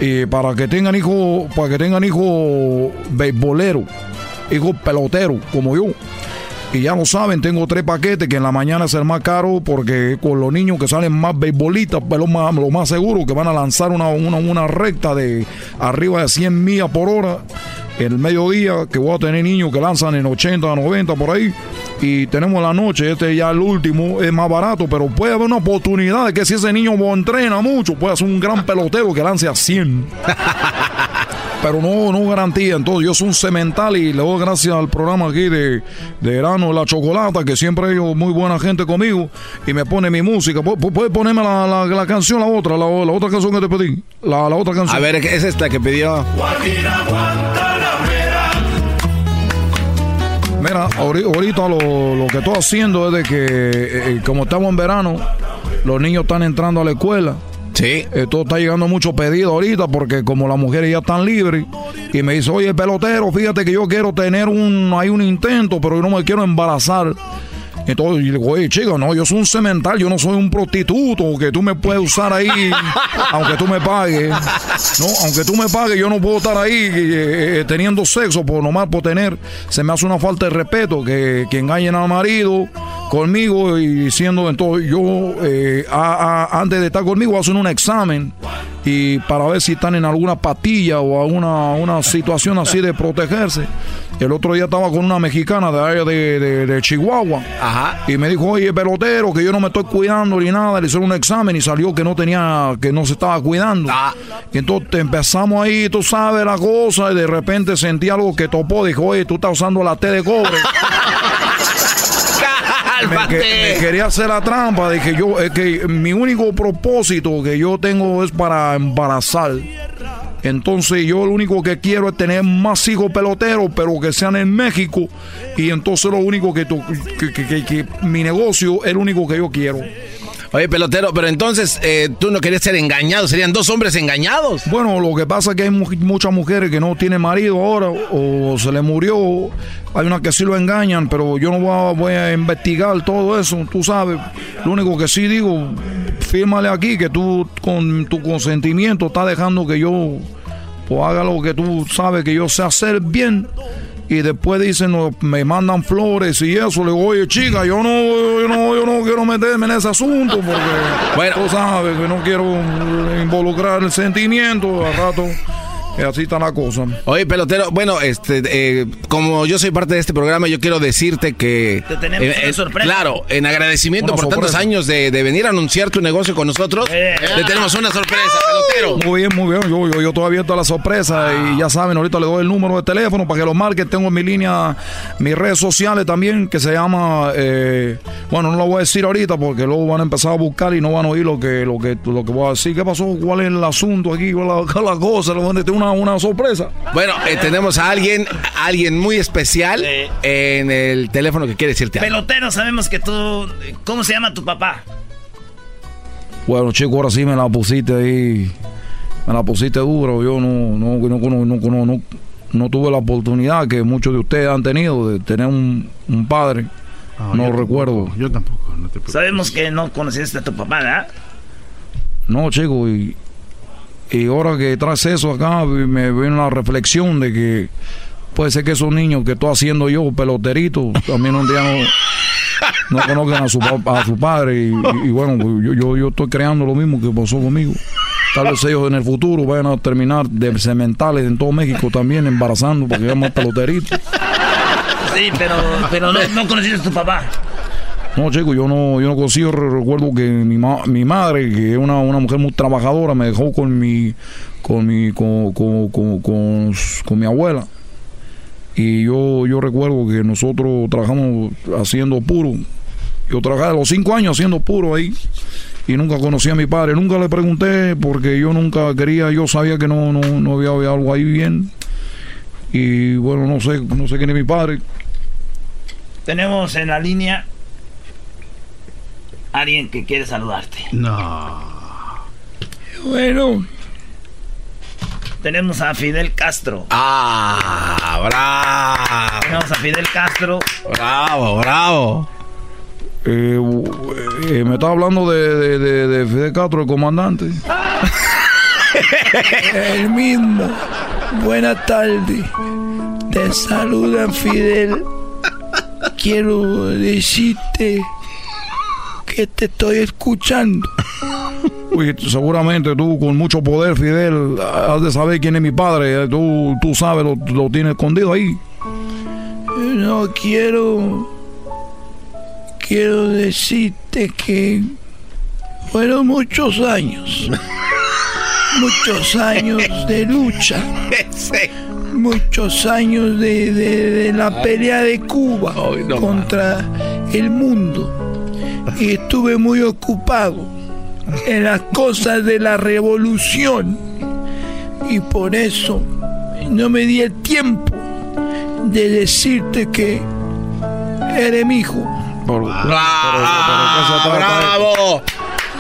y para que tengan hijos, para que tengan hijos beisboleros, hijos peloteros, como yo. Y ya lo saben, tengo tres paquetes que en la mañana es el más caro porque con los niños que salen más beisbolitas, pues lo más, lo más seguro que van a lanzar una, una, una recta de arriba de 100 millas por hora el mediodía, que voy a tener niños que lanzan en 80, 90 por ahí. Y tenemos la noche, este ya el último, es más barato, pero puede haber una oportunidad de que si ese niño entrena mucho, puede ser un gran pelotero que lance a 100. pero no, no garantía. Entonces yo soy un cemental y le doy gracias al programa aquí de, de Verano La Chocolata, que siempre hay muy buena gente conmigo y me pone mi música. ¿Puedes ponerme la, la, canción, la otra, la, otra canción que te pedí? La, la otra canción. A ver, es esta que pidió. Mira, ahorita lo, lo, que estoy haciendo es de que, eh, eh, como estamos en verano, los niños están entrando a la escuela. Sí. Esto está llegando mucho pedido ahorita porque como las mujeres ya están libres y me dice, oye, pelotero, fíjate que yo quiero tener un, hay un intento, pero yo no me quiero embarazar. Entonces yo le digo, oye, chico, no, yo soy un cemental, yo no soy un prostituto que tú me puedes usar ahí, aunque tú me pagues. No, aunque tú me pagues, yo no puedo estar ahí eh, eh, teniendo sexo por nomás por tener. Se me hace una falta de respeto que, que engañen al marido conmigo y diciendo, entonces yo, eh, antes de estar conmigo, hacen un examen y para ver si están en alguna patilla o alguna una situación así de protegerse. El otro día estaba con una mexicana de allá de, Chihuahua. Ajá. Y me dijo, oye, pelotero, que yo no me estoy cuidando ni nada. Le hicieron un examen y salió que no tenía, que no se estaba cuidando. Ah. Y entonces empezamos ahí, tú sabes la cosa, y de repente sentí algo que topó. Dijo, oye, tú estás usando la T de cobre. me, quería hacer la trampa. Dije yo, es que mi único propósito que yo tengo es para embarazar. Entonces yo lo único que quiero es tener más hijos peloteros, pero que sean en México. Y entonces lo único que, que, que mi negocio es lo único que yo quiero. Oye, pelotero, pero entonces eh, tú no querías ser engañado, serían dos hombres engañados. Bueno, lo que pasa es que hay muchas mujeres que no tienen marido ahora o se le murió. Hay unas que sí lo engañan, pero yo no voy a, investigar todo eso, tú sabes. Lo único que sí digo, fírmale aquí que tú con tu consentimiento estás dejando que yo pues, haga lo que tú sabes que yo sé hacer bien y después dicen, me mandan flores y eso. Le digo, oye, chica, yo no, yo no, yo no quiero meterme en ese asunto porque bueno. tú sabes que no quiero involucrar el sentimiento al rato así está la cosa. Oye, pelotero, bueno, este, eh, como yo soy parte de este programa, yo quiero decirte que... Te tenemos eh, una sorpresa. Claro, en agradecimiento por tantos años de, venir a anunciar tu negocio con nosotros, eh. te tenemos una sorpresa, pelotero. Muy bien, muy bien. Yo, yo, yo todavía estoy a la sorpresa y ya saben, ahorita le doy el número de teléfono para que lo marque. Tengo en mi línea, mis redes sociales también, que se llama... bueno, no lo voy a decir ahorita porque luego van a empezar a buscar y no van a oír lo que, lo que, lo que voy a decir. ¿Qué pasó? ¿Cuál es el asunto aquí? ¿Cuál es la, cosa? Una una, sorpresa. Bueno, eh, tenemos a alguien, alguien muy especial en el teléfono que quiere decirte Pelotero, sabemos que tú... ¿Cómo se llama tu papá? Bueno, chico, ahora sí me la pusiste ahí. Me la pusiste duro. Yo no, no, no, no, no, tuve la oportunidad que muchos de ustedes han tenido de tener un, padre. Ah, no recuerdo. yo tampoco. Sabemos que no conociste a tu papá, ¿verdad? No, chico, y y ahora que tras eso acá me viene la reflexión de que puede ser que esos niños que estoy haciendo yo, peloteritos, también un día no, conozcan a su, a su padre. Y, bueno, pues yo, yo, estoy creando lo mismo que pasó conmigo. Tal vez ellos en el futuro vayan a terminar de cementales en todo México también embarazando porque llaman peloteritos. Sí, pero, pero no, no conociste a tu papá. No, chico, yo no, yo no consigo, recuerdo que mi, mi madre, que es una, una, mujer muy trabajadora, me dejó con mi, con mi, con, con, con, con mi abuela. Y yo, yo recuerdo que nosotros trabajamos haciendo puro. Yo trabajaba a los cinco años haciendo puro ahí y nunca conocí a mi padre. Nunca le pregunté porque yo nunca quería, yo sabía que no, no, no había, había algo ahí bien. Y bueno, no sé, no sé quién es mi padre. Tenemos en la línea alguien que quiere saludarte. No. Bueno. Tenemos a Fidel Castro. Ah, bravo. Tenemos a Fidel Castro. Bravo, bravo. Eh, eh, me está hablando de, de, de, de Fidel Castro, el comandante. el mismo. Buenas tardes. Te saludan Fidel. Quiero decirte que te estoy escuchando. Uy, seguramente tú con mucho poder, Fidel, has de saber quién es mi padre. Tú, tú sabes, lo, lo tienes escondido ahí. No quiero... Quiero decirte que fueron muchos años. Muchos años de lucha. Muchos años de, de- de la pelea de Cuba contra el mundo. Y estuve muy ocupado en las cosas de la revolución. Y por eso no me di el tiempo de decirte que eres mi hijo. ¡Bravo!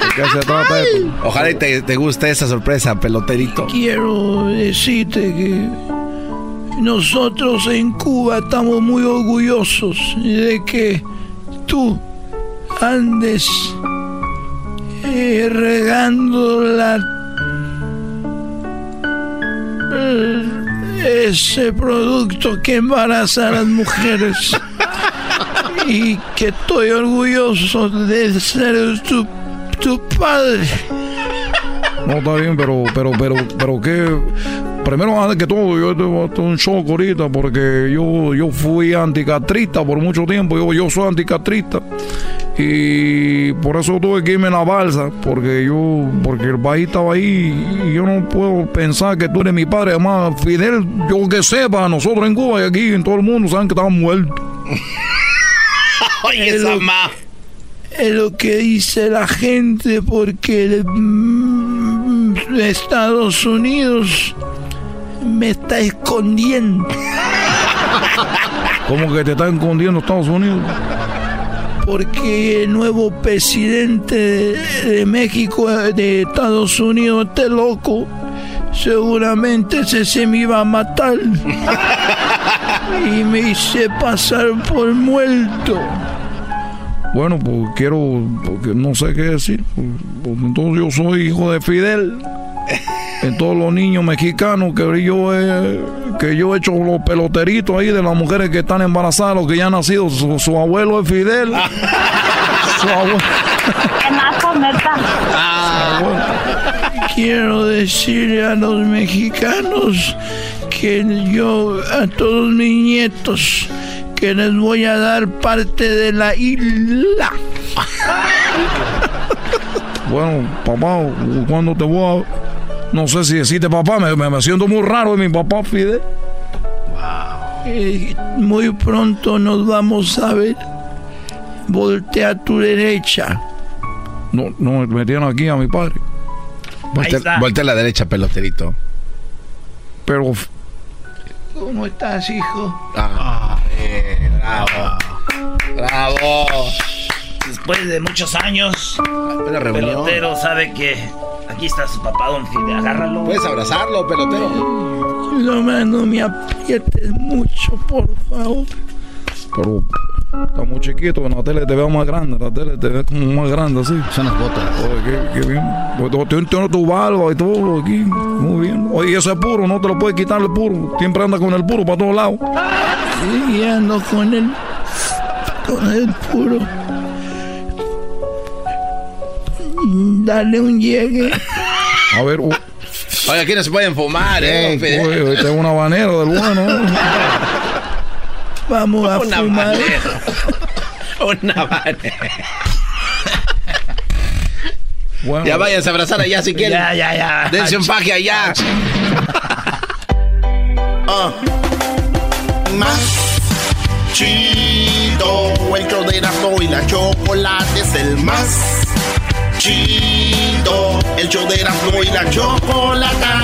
¿De qué se trata esto? Ojalá y te, te guste esa sorpresa, peloterito. Quiero decirte que nosotros en Cuba estamos muy orgullosos de que tú andes eh, regando la eh, ese producto que embaraza a las mujeres y que estoy orgulloso de ser tu, tu padre. No, está bien, pero, pero, pero, pero que... Primero, antes que todo, yo tengo hasta un shock ahorita porque yo, yo fui anticatrista por mucho tiempo. Yo, yo soy anticatrista. Y por eso tuve que irme en la balsa, porque yo, porque el país estaba ahí y yo no puedo pensar que tú eres mi padre. Además, Fidel, yo que sepa, nosotros en Cuba y aquí en todo el mundo saben que estamos muertos. Oye, esa Es lo que dice la gente porque mm, Estados Unidos me está escondiendo. ¿Cómo que te está escondiendo Estados Unidos? Porque el nuevo presidente de, México, de Estados Unidos, este loco, seguramente ese se me iba a matar. y me hice pasar por muerto. Bueno, pues quiero, porque no sé qué decir. pues, pues, entonces yo soy hijo de Fidel. En todos los niños mexicanos que yo he, que yo he hecho los peloteritos ahí de las mujeres que están embarazadas, los que ya han nacido, su, su abuelo es Fidel. su abuelo. Quiero decirle a los mexicanos que yo, a todos mis nietos, que les voy a dar parte de la isla. Bueno, papá, cuando te voy a... No sé si decirte papá, me, me- me siento muy raro de mi papá Fidel. Eh, muy pronto nos vamos a ver. Voltea a tu derecha. No, no, me tienen aquí a mi padre. Voltea, voltea a la derecha, peloterito. Pero ¿Cómo estás, hijo? Ah, bravo. Bravo. Después de muchos años, el pelotero sabe que aquí está su papá, don Fidel. Agárralo. Puedes abrazarlo, pelotero. No me, no me aprietes mucho, por favor. Pero está muy chiquito, en la tele te veo más grande, en la tele te ves como más grande así. Son las botas. Oye, qué, qué bien. Pues, tienes tu barba y todo aquí, muy bien. Oye, ese puro, no te lo puedes quitar el puro. Siempre anda con el puro para todos lados. Sí, ando con el, con el puro. Dale un llegue. A ver, uh, Oye, aquí no se pueden fumar, eh. oye, este es un habanero del bueno. Vamos a Una fumar. Una manera. Bueno, Ya váyanse a abrazar allá si quieren. Ya, ya, ya. Dense un faje allá. Ah. más chido. El show de Erasmo y la chocolate es el más chido. El show de Erasmo y la chocolata.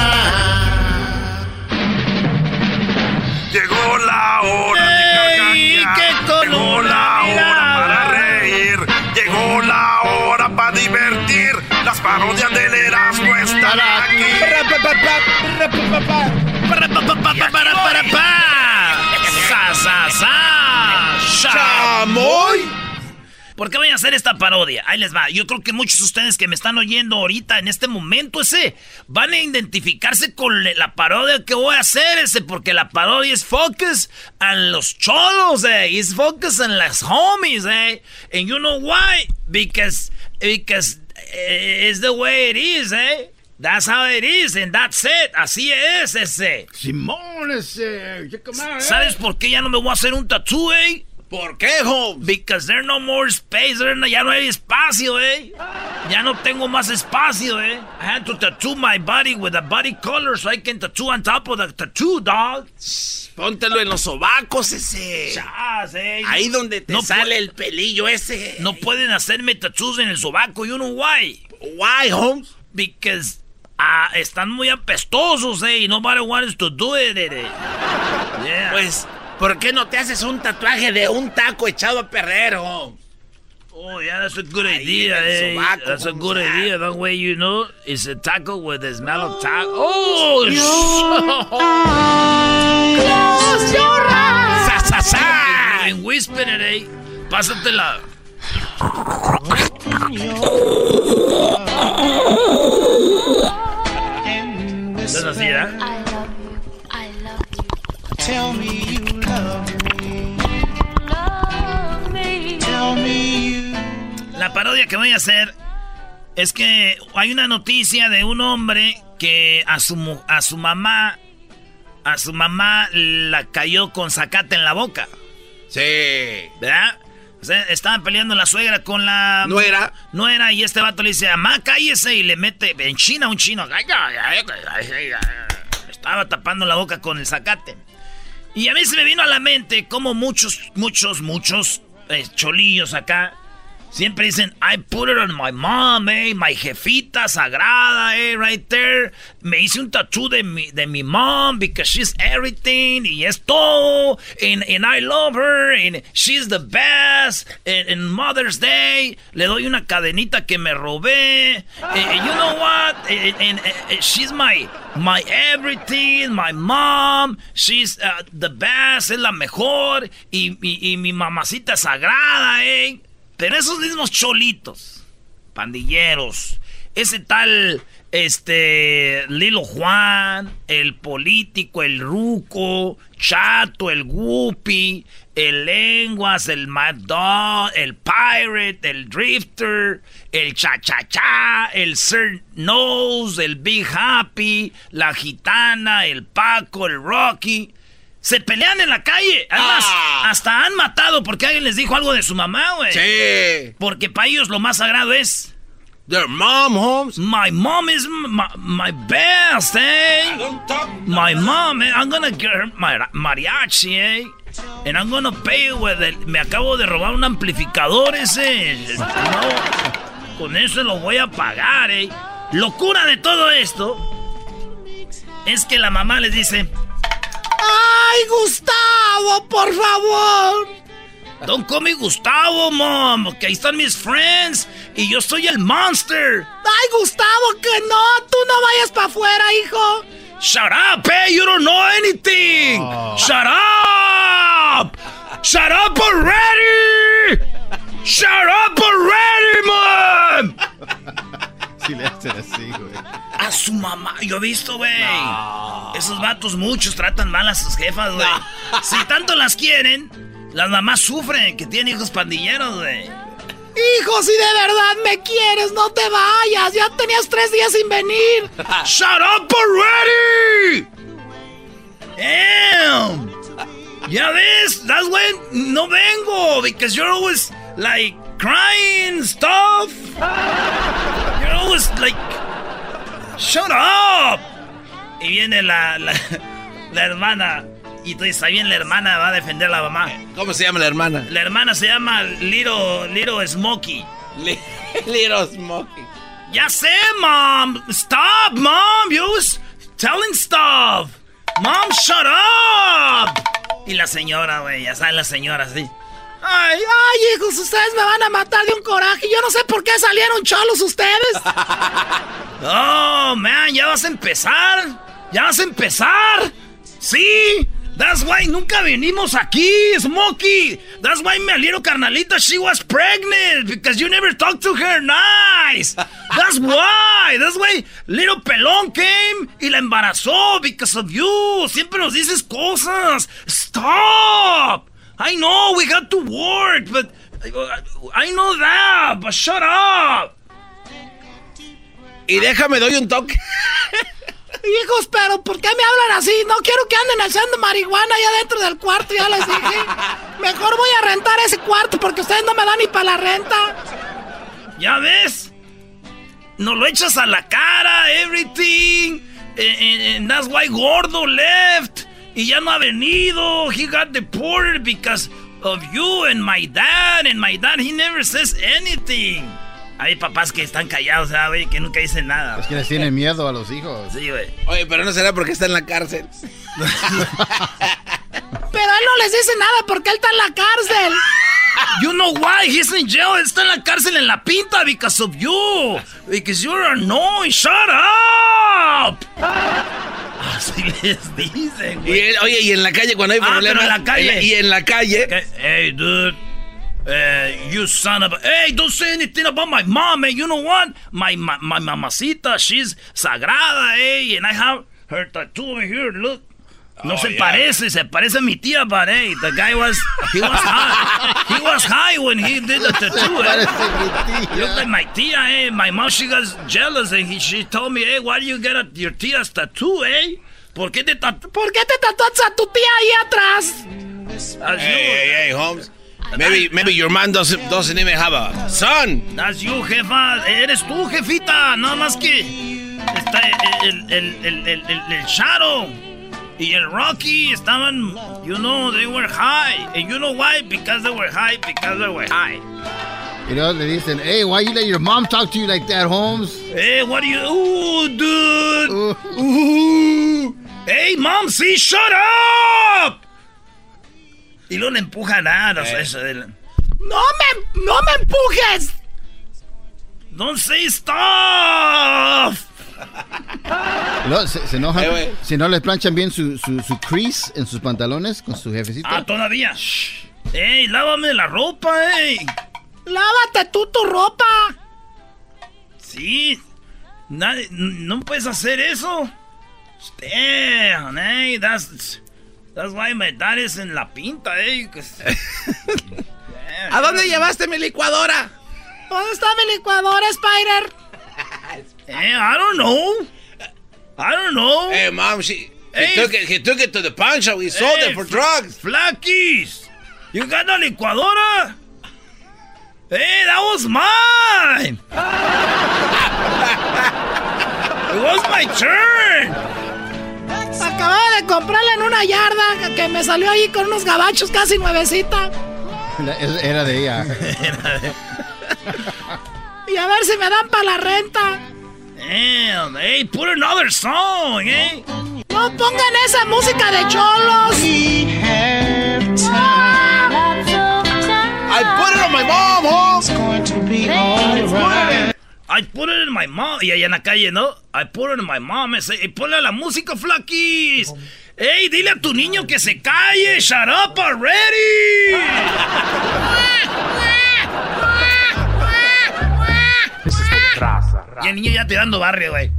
Llegó la hora de carcajear. Llegó la hora para reír. Llegó la hora para divertir. Las parodias del Erasmo están aquí. ¡Sa, sa, sa! ¡Chamoy! ¿Por qué voy a hacer esta parodia? Ahí les va. Yo creo que muchos de ustedes que me están oyendo ahorita, en este momento ese, van a identificarse con la parodia que voy a hacer ese, porque la parodia es focus en los cholos, eh. Es focus en las homies, eh. And you know why? Because, because eh, it's the way it is, eh. That's how it is, and that's it. Así es ese. Simón, ese. ¿Sabes por qué ya no me voy a hacer un tatú, eh? ¿Por qué, Holmes? Because there's no more space. No- ya no hay espacio, eh. Ya no tengo más espacio, eh. I had to tattoo my body with a body color so I can tattoo on top of the tattoo, dog. Póntelo en los sobacos ese. Chas, eh. Ahí donde te No sale el pelillo ese. No pueden hacerme tattoos en el sobaco. You know why? Why, Holmes? Because ah, están muy apestosos, eh. Y nobody wants to do it, eh. Yeah. Pues, ¿por qué no te haces un tatuaje de un taco echado a perder, Holmes? Oh, yeah, that's a good Ahí idea, el eh. sobaco, That's a good idea. That way, you know, it's a taco with the smell of taco. Oh, Close your eyes. Sa, sa, sa. En whisper it, eh. Pásatela. ¿Estás así, eh? Tell me you love me. Tell me you. La parodia que voy a hacer es que hay una noticia de un hombre que a su, a su mamá, a su mamá la cayó con zacate en la boca. Sí. ¿Verdad? O sea, estaban peleando la suegra con la... ¿Nuera? Nuera, y este vato le dice, mamá, cállese, y le mete en China un chino. Estaba tapando la boca con el zacate. Y a mí se me vino a la mente como muchos, muchos, muchos eh, cholillos acá siempre dicen, I put it on my mom, eh, my jefita sagrada, eh, right there. Me hice un tattoo de mi, de mi mom because she's everything y es. And, and I love her and she's the best. And, Mother's Day le doy una cadenita que me robé. Eh, you know what? And, and, eh, she's my, my everything, my mom. She's uh, the best, es la mejor. Y, y, y mi mamacita sagrada, eh. Pero esos mismos cholitos, pandilleros, ese tal, este, Lilo Juan, el político, el ruco, chato, el guppy, el lenguas, el mad dog, el pirate, el drifter, el cha-cha-cha, el sir nose, el big happy, la gitana, el paco, el rocky. Se pelean en la calle. Además, hasta han matado porque alguien les dijo algo de su mamá, güey. Sí. Porque para ellos lo más sagrado es. Their mom, Holmes. My mom is my, my best, eh? My mom, eh? I'm gonna get her my mariachi, eh? And I'm gonna pay with it. Me acabo de robar un amplificador ese. No, con eso lo voy a pagar, eh. Locura de todo esto es que la mamá les dice. ¡Ay, Gustavo, por favor! Don't call me Gustavo, mom, que ahí están mis friends y yo soy el monster. ¡Ay, Gustavo, que no! ¡Tú no vayas para afuera, hijo! ¡Shut up, eh! You don't know anything! ¡Shut up! ¡Shut up already! ¡Shut up already, mom! Si le hacen así, güey. A su mamá, yo he visto, güey. Esos vatos muchos tratan mal a sus jefas, güey. Si tanto las quieren, las mamás sufren que tienen hijos pandilleros, güey. Hijo, si de verdad me quieres, no te vayas. Ya tenías tres días sin venir. Shut up already. Damn. Ya ves, that's why no vengo because you're always like crying stuff. You're always like Shut up. Y viene la, la, la hermana. Y dices, está bien, la hermana va a defender a la mamá. ¿Cómo se llama la hermana? La hermana se llama Little, Little Smokey. Little Smokey. Ya sé, mom. Stop, mom. You was telling stuff. Mom, shut up. Y la señora, güey, ya saben las señoras, sí. Ay, ay, hijos, ustedes me van a matar de un coraje. Yo no sé por qué salieron cholos ustedes. Oh, man, ya vas a empezar. Ya vas a empezar. Sí. That's why nunca venimos aquí, Smokey. That's why mi little carnalita, she was pregnant. Because you never talked to her nice. That's why. That's why little pelón came y la embarazó because of you. Siempre nos dices cosas. Stop. I know we got to work, but I know that, but shut up. Y déjame doy un toque. Hijos, pero ¿por qué me hablan así? No quiero que anden haciendo marihuana allá dentro del cuarto, ya les dije. Mejor voy a rentar ese cuarto porque ustedes no me dan ni para la renta. ¿Ya ves? Nos lo echas a la cara, everything. And, that's why Gordo left. Y ya no ha venido. He got deported because of you and my dad. And my dad, he never says anything. Hay papás que están callados, güey? Que nunca dicen nada. Es que les tienen miedo a los hijos. Sí, güey. Oye, pero no será porque está en la cárcel. pero él no les dice nada porque él está en la cárcel. You know why he's in jail? Está en la cárcel en la pinta because of you. Because you're annoying. Shut up. Así les dicen, güey. Y, oye, y en la calle cuando hay Ah, problemas. pero en la calle. Y en la calle. Hey, dude. Uh, you son of a... Hey, don't say anything about my mom, man. You know what? My, my, my mamacita, she's sagrada, eh? And I have her tattoo over here, look. No Oh, se yeah. parece, se parece a mi tía, but hey, the guy was, he was high. He was high when he did the tattoo, eh? Looked like my tia, eh? My mom, she got jealous and he, she told me, hey, why do you get a, your tia's tattoo, eh? ¿Por qué te tatu ¿Por qué te tatuas a tu tía ahí atrás? That's Hey, you. hey, hey, Holmes. Maybe, maybe your man doesn't, doesn't even have a son. That's you, jefa. Eres tú, jefita. Nada más que está el, el, el, el, el, el Shadow y el Rocky estaban, you know, they were high. And you know why? Because they were high, because they were high. You know, they dicen, hey, why you let your mom talk to you like that, Holmes? Hey, what do you... Ooh, dude. Ooh. Hey, mom, see, shut up. Y luego le empujan a los... eso de la- ¡No me, no me empujes! Don't say stuff. Se, se enojan Eh, si no les planchan bien su, su, su crease en sus pantalones con su jefecito. Ah, todavía. Shh. Ey, lávame la ropa, ey. ¡Lávate tú tu ropa! Sí. Nadie- no puedes hacer eso. Damn, hey, that's that's why my dad is en la pinta, eh. ¿A dónde llevaste mi licuadora? ¿Dónde está mi licuadora, Spider? Eh, I don't know. I don't know. Hey, mom, she, he, Hey. took it, he took it to the pawn shop. We sold Hey, it for drugs. Flakis, you got a licuadora? Hey, that was mine. It was my turn. Acababa de comprarla en una yarda que me salió ahí con unos gabachos casi nuevecita. Era de ella. Y a ver si me dan para la renta. Damn, hey, put another song, eh? No pongan esa música de cholos. I put it on my mom, Holmes. I put it in my mom. Y allá en la calle, ¿no? I put it in my mom. Y ponle a la música, flaquis. Ey, dile a tu niño que se calle. Shut up already. Y el niño ya tirando barrio, güey.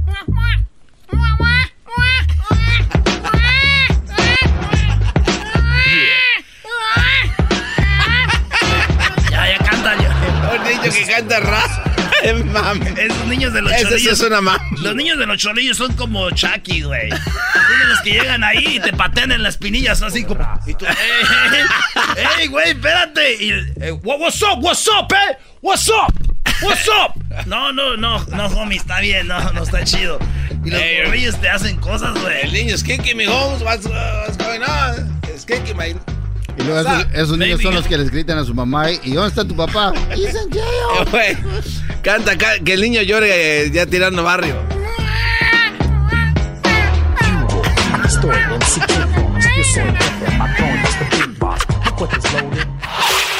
Ya, ya canta. Ya. Un niño que canta rap. Mami. Esos niños de los Ese sí cholillos. es una. Los niños de los cholillos son como Chucky, güey. Son de los que llegan ahí y te patean en las espinillas así como. Y tú, ¡Ey, ey, güey, espérate! Y, eh, "What- what's up, what's up, eh? What's up? What's up? No, no, no, no, homie, está bien, no, no está chido. Y los Ey, morrillos te hacen cosas, El güey. niño es kicking me, Holmes. What's, uh, what's going on? Es imagina- Y luego esos, esos niños son los que les gritan a su mamá. ¿Y dónde está tu papá? He's Canta, ca- que el niño llore eh, ya tirando barrio.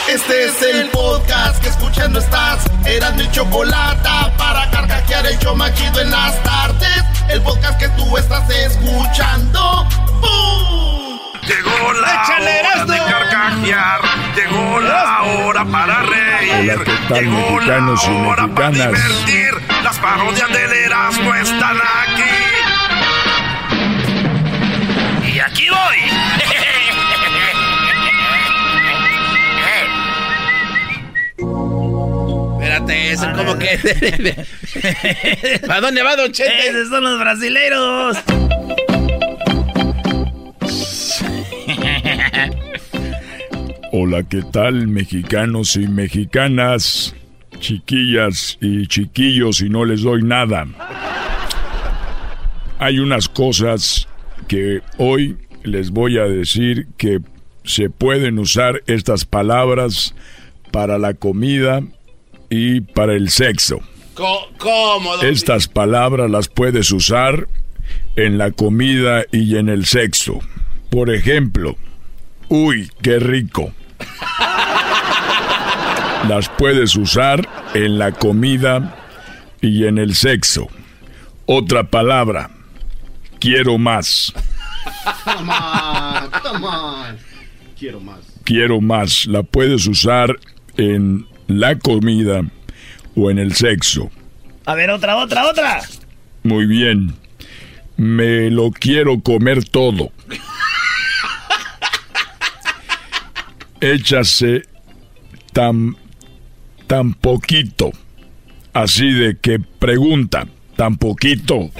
Este es el podcast que escuchando estás. Eran mi chocolate para carcajear el show machido en las tardes. El podcast que tú estás escuchando. ¡Bum! Llegó la ¡Échale, hora de carcajear. Llegó la hora para reír. Hola, ¿qué tal, Llegó la hora para divertir. Las parodias del Erasmo están aquí. Y aquí voy. Espérate, eso como que. ¿Para dónde va, Don Chete? Esos son los brasileiros. Hola, ¿qué tal, mexicanos y mexicanas? Chiquillas y chiquillos, y no les doy nada. Hay unas cosas que hoy les voy a decir que se pueden usar estas palabras para la comida y para el sexo. ¿Cómo, Estas palabras las puedes usar en la comida y en el sexo. Por ejemplo, uy, qué rico. Las puedes usar en la comida y en el sexo. Otra palabra, quiero más. Come on, come on. Quiero más. Quiero más. La puedes usar en la comida o en el sexo. A ver, otra, otra, otra. Muy bien. Me lo quiero comer todo. Échase tan, tan poquito. Así de que pregunta, tan poquito.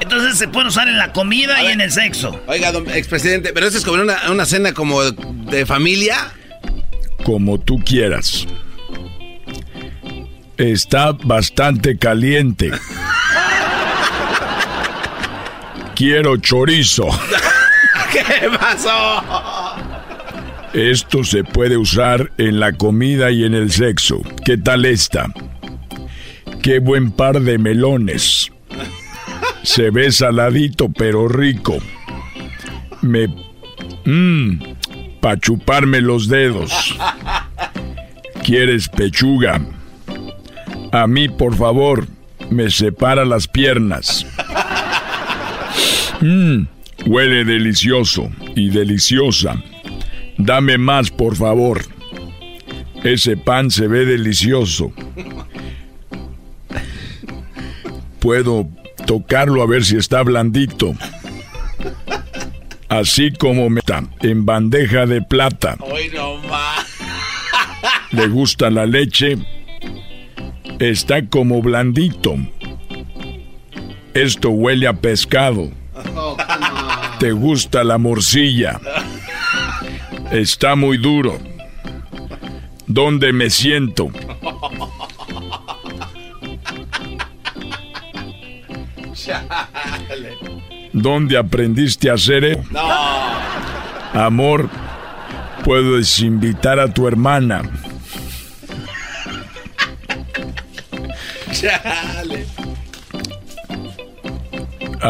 Entonces se puede usar en la comida y en el sexo. Oiga, don expresidente, pero eso es como una, una cena como de familia. Como tú quieras. Está bastante caliente. Quiero chorizo. ¿Qué pasó? Esto se puede usar en la comida y en el sexo. ¿Qué tal esta? Qué buen par de melones. Se ve saladito pero rico. Me... Mmm, pa' chuparme los dedos. ¿Quieres pechuga? A mí, por favor, me separa las piernas. Mmm, huele delicioso y deliciosa. Dame más, por favor. Ese pan se ve delicioso. Puedo tocarlo a ver si está blandito. Así como me está en bandeja de plata. Hoy no más. ¿Le gusta la leche? Está como blandito. Esto huele a pescado. ¿Te gusta la morcilla? Está muy duro. ¿Dónde me siento? ¿Dónde aprendiste a hacer eso? No. Amor, puedes invitar a tu hermana.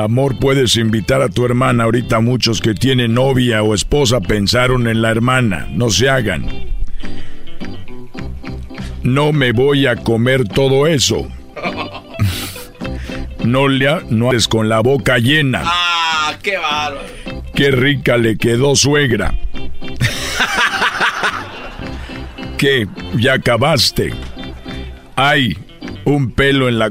Amor, puedes invitar a tu hermana. Ahorita muchos que tienen novia o esposa pensaron en la hermana. No se hagan. No me voy a comer todo eso. No le ha- no hables con la boca llena. Ah, qué bárbaro. Qué rica le quedó suegra. ¿Qué? ¿Ya acabaste? Hay un pelo en la...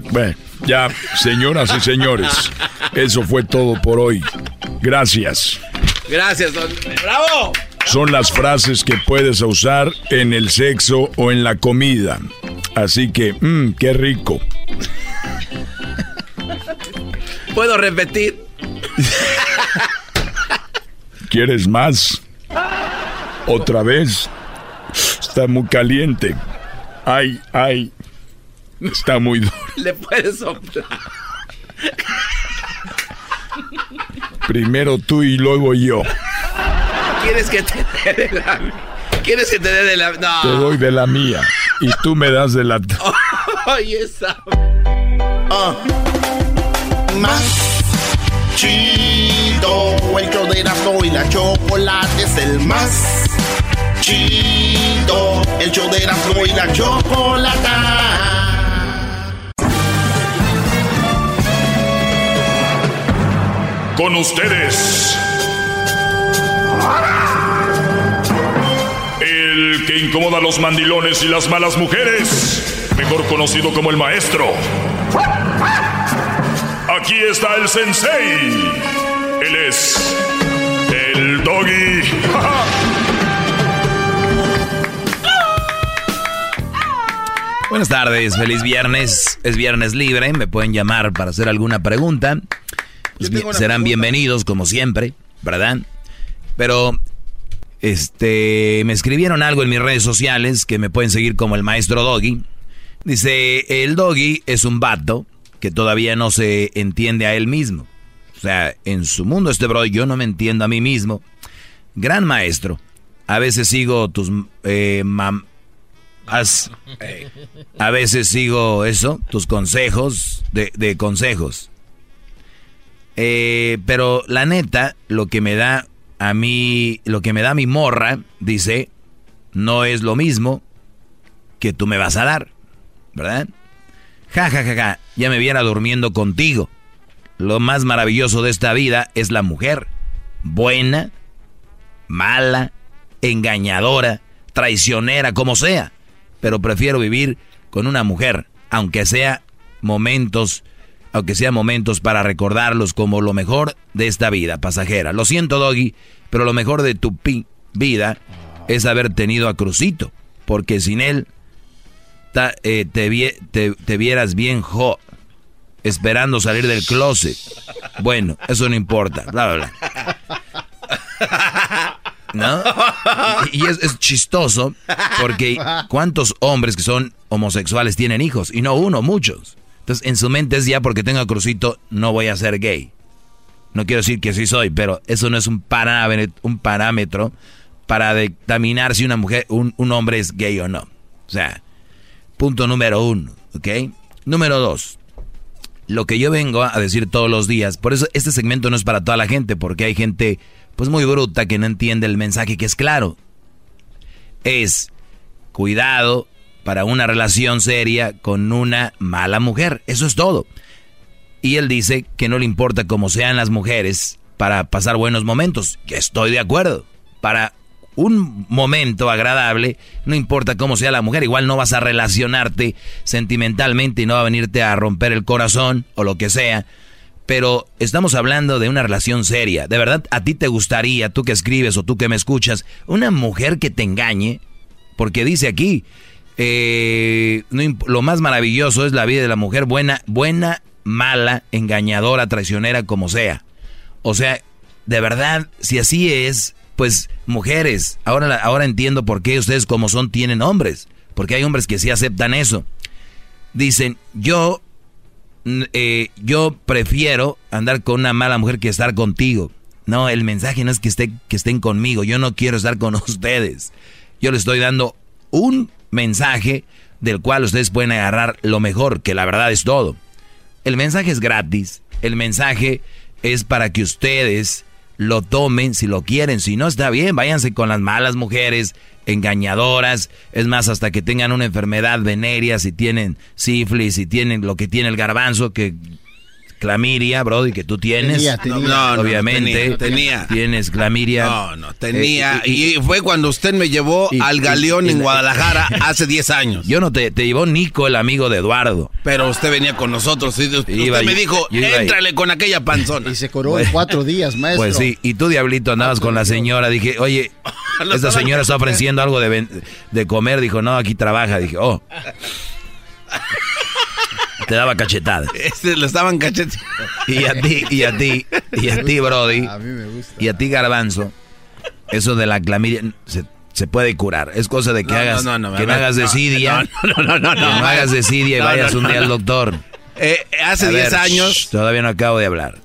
Ya, señoras y señores, eso fue todo por hoy. Gracias. Gracias, don. ¡Bravo! Son las frases que puedes usar en el sexo o en la comida. Así que, mmm, qué rico. ¿Puedo repetir? ¿Quieres más? ¿Otra vez? Está muy caliente. Ay, ay. Está muy duro. Le puedes soplar. Primero tú y luego yo. ¿Quieres que te dé de la ¿Quieres que te dé de la no. Te doy de la mía y tú me das de la Ay, esa. Ah. Más chido, el show de Erasmo y la chocolate es el más chido, el show de Erasmo y la chocolata. Con ustedes. El que incomoda a los mandilones y las malas mujeres. Mejor conocido como el maestro. Aquí está el sensei. Él es el doggy. Buenas tardes, feliz viernes. Es viernes libre, me pueden llamar para hacer alguna pregunta. Pues serán pregunta. bienvenidos como siempre, ¿verdad? Pero este me escribieron algo en mis redes sociales que me pueden seguir como el maestro Doggy. Dice, el Doggy es un vato que todavía no se entiende a él mismo. O sea, en su mundo este bro, yo no me entiendo a mí mismo. Gran maestro. A veces sigo tus eh, mam- as- eh, a veces sigo eso, tus consejos de, de consejos. Eh, pero la neta, lo que me da a mí, lo que me da mi morra, dice, no es lo mismo que tú me vas a dar, ¿verdad? Ja, ja, ja, ja, ya me viera durmiendo contigo. Lo más maravilloso de esta vida es la mujer. Buena, mala, engañadora, traicionera, como sea. Pero prefiero vivir con una mujer, aunque sea momentos, aunque sea momentos para recordarlos como lo mejor de esta vida pasajera. Lo siento, Doggy, pero lo mejor de tu pi- vida es haber tenido a Crucito, porque sin él eh, te, vie- te- te vieras bien jo, esperando salir del closet. Bueno, eso no importa, bla, bla, bla. ¿No? Y, es chistoso porque ¿cuántos hombres que son homosexuales tienen hijos? Y no uno, muchos. Entonces en su mente es ya porque tengo a Crucito no voy a ser gay. No quiero decir que sí soy, pero eso no es un parámetro, para determinar si una mujer, un, un hombre es gay o no. O sea, punto número uno, ¿ok? Número dos, lo que yo vengo a decir todos los días, por eso este segmento no es para toda la gente, porque hay gente pues muy bruta que no entiende el mensaje que es claro. Es cuidado para una relación seria con una mala mujer, eso es todo. Y él dice que no le importa cómo sean las mujeres para pasar buenos momentos. Que estoy de acuerdo. Para un momento agradable, no importa cómo sea la mujer, igual no vas a relacionarte sentimentalmente y no va a venirte a romper el corazón o lo que sea. Pero estamos hablando de una relación seria. ¿De verdad a ti te gustaría, tú que escribes o tú que me escuchas, una mujer que te engañe? Porque dice aquí, eh, lo más maravilloso es la vida de la mujer buena, buena, mala, engañadora, traicionera, como sea. O sea, de verdad, si así es, pues mujeres, ahora, ahora entiendo por qué ustedes como son tienen hombres. Porque hay hombres que sí aceptan eso. Dicen, yo, eh, yo prefiero andar con una mala mujer que estar contigo. No, el mensaje no es que, esté, que estén conmigo, yo no quiero estar con ustedes. Yo les estoy dando un mensaje del cual ustedes pueden agarrar lo mejor, que la verdad es todo. El mensaje es gratis, el mensaje es para que ustedes lo tomen si lo quieren, si no está bien, váyanse con las malas mujeres, engañadoras, es más, hasta que tengan una enfermedad venérea, si tienen sífilis, si tienen lo que tiene el garbanzo, que clamiria, Brody, que tú tienes, Tenía, tenía. No, no, obviamente, tenía, tenía. tienes clamiria. No, no, tenía. Eh, y, fue cuando usted me llevó y- al galeón y- en Guadalajara hace 10 años. Yo no te, te llevó Nico, el amigo de Eduardo. Pero usted venía con nosotros. y usted Iba me dijo, éntrale con aquella panzona. Y se coró en cuatro días, maestro. Pues sí, y tú, Diablito, andabas con la señora. Dije, oye, esta señora está ofreciendo algo de, de comer. Dijo, no, aquí trabaja. Dije, oh. Te daba cachetadas. Este, lo estaban cacheteando. Y a ti, y a ti, y a ti, Brody. A mí me gusta. Y a ti, Garbanzo. Eso de la clamidia se, se puede curar. Es cosa de que No, hagas, no, no, no, que no no, hagas no, desidia. no, no, no, no, que no. no hagas desidia y No, vayas no, un día no, al doctor. Eh, hace A 10 ver, años. shh, todavía no acabo de hablar.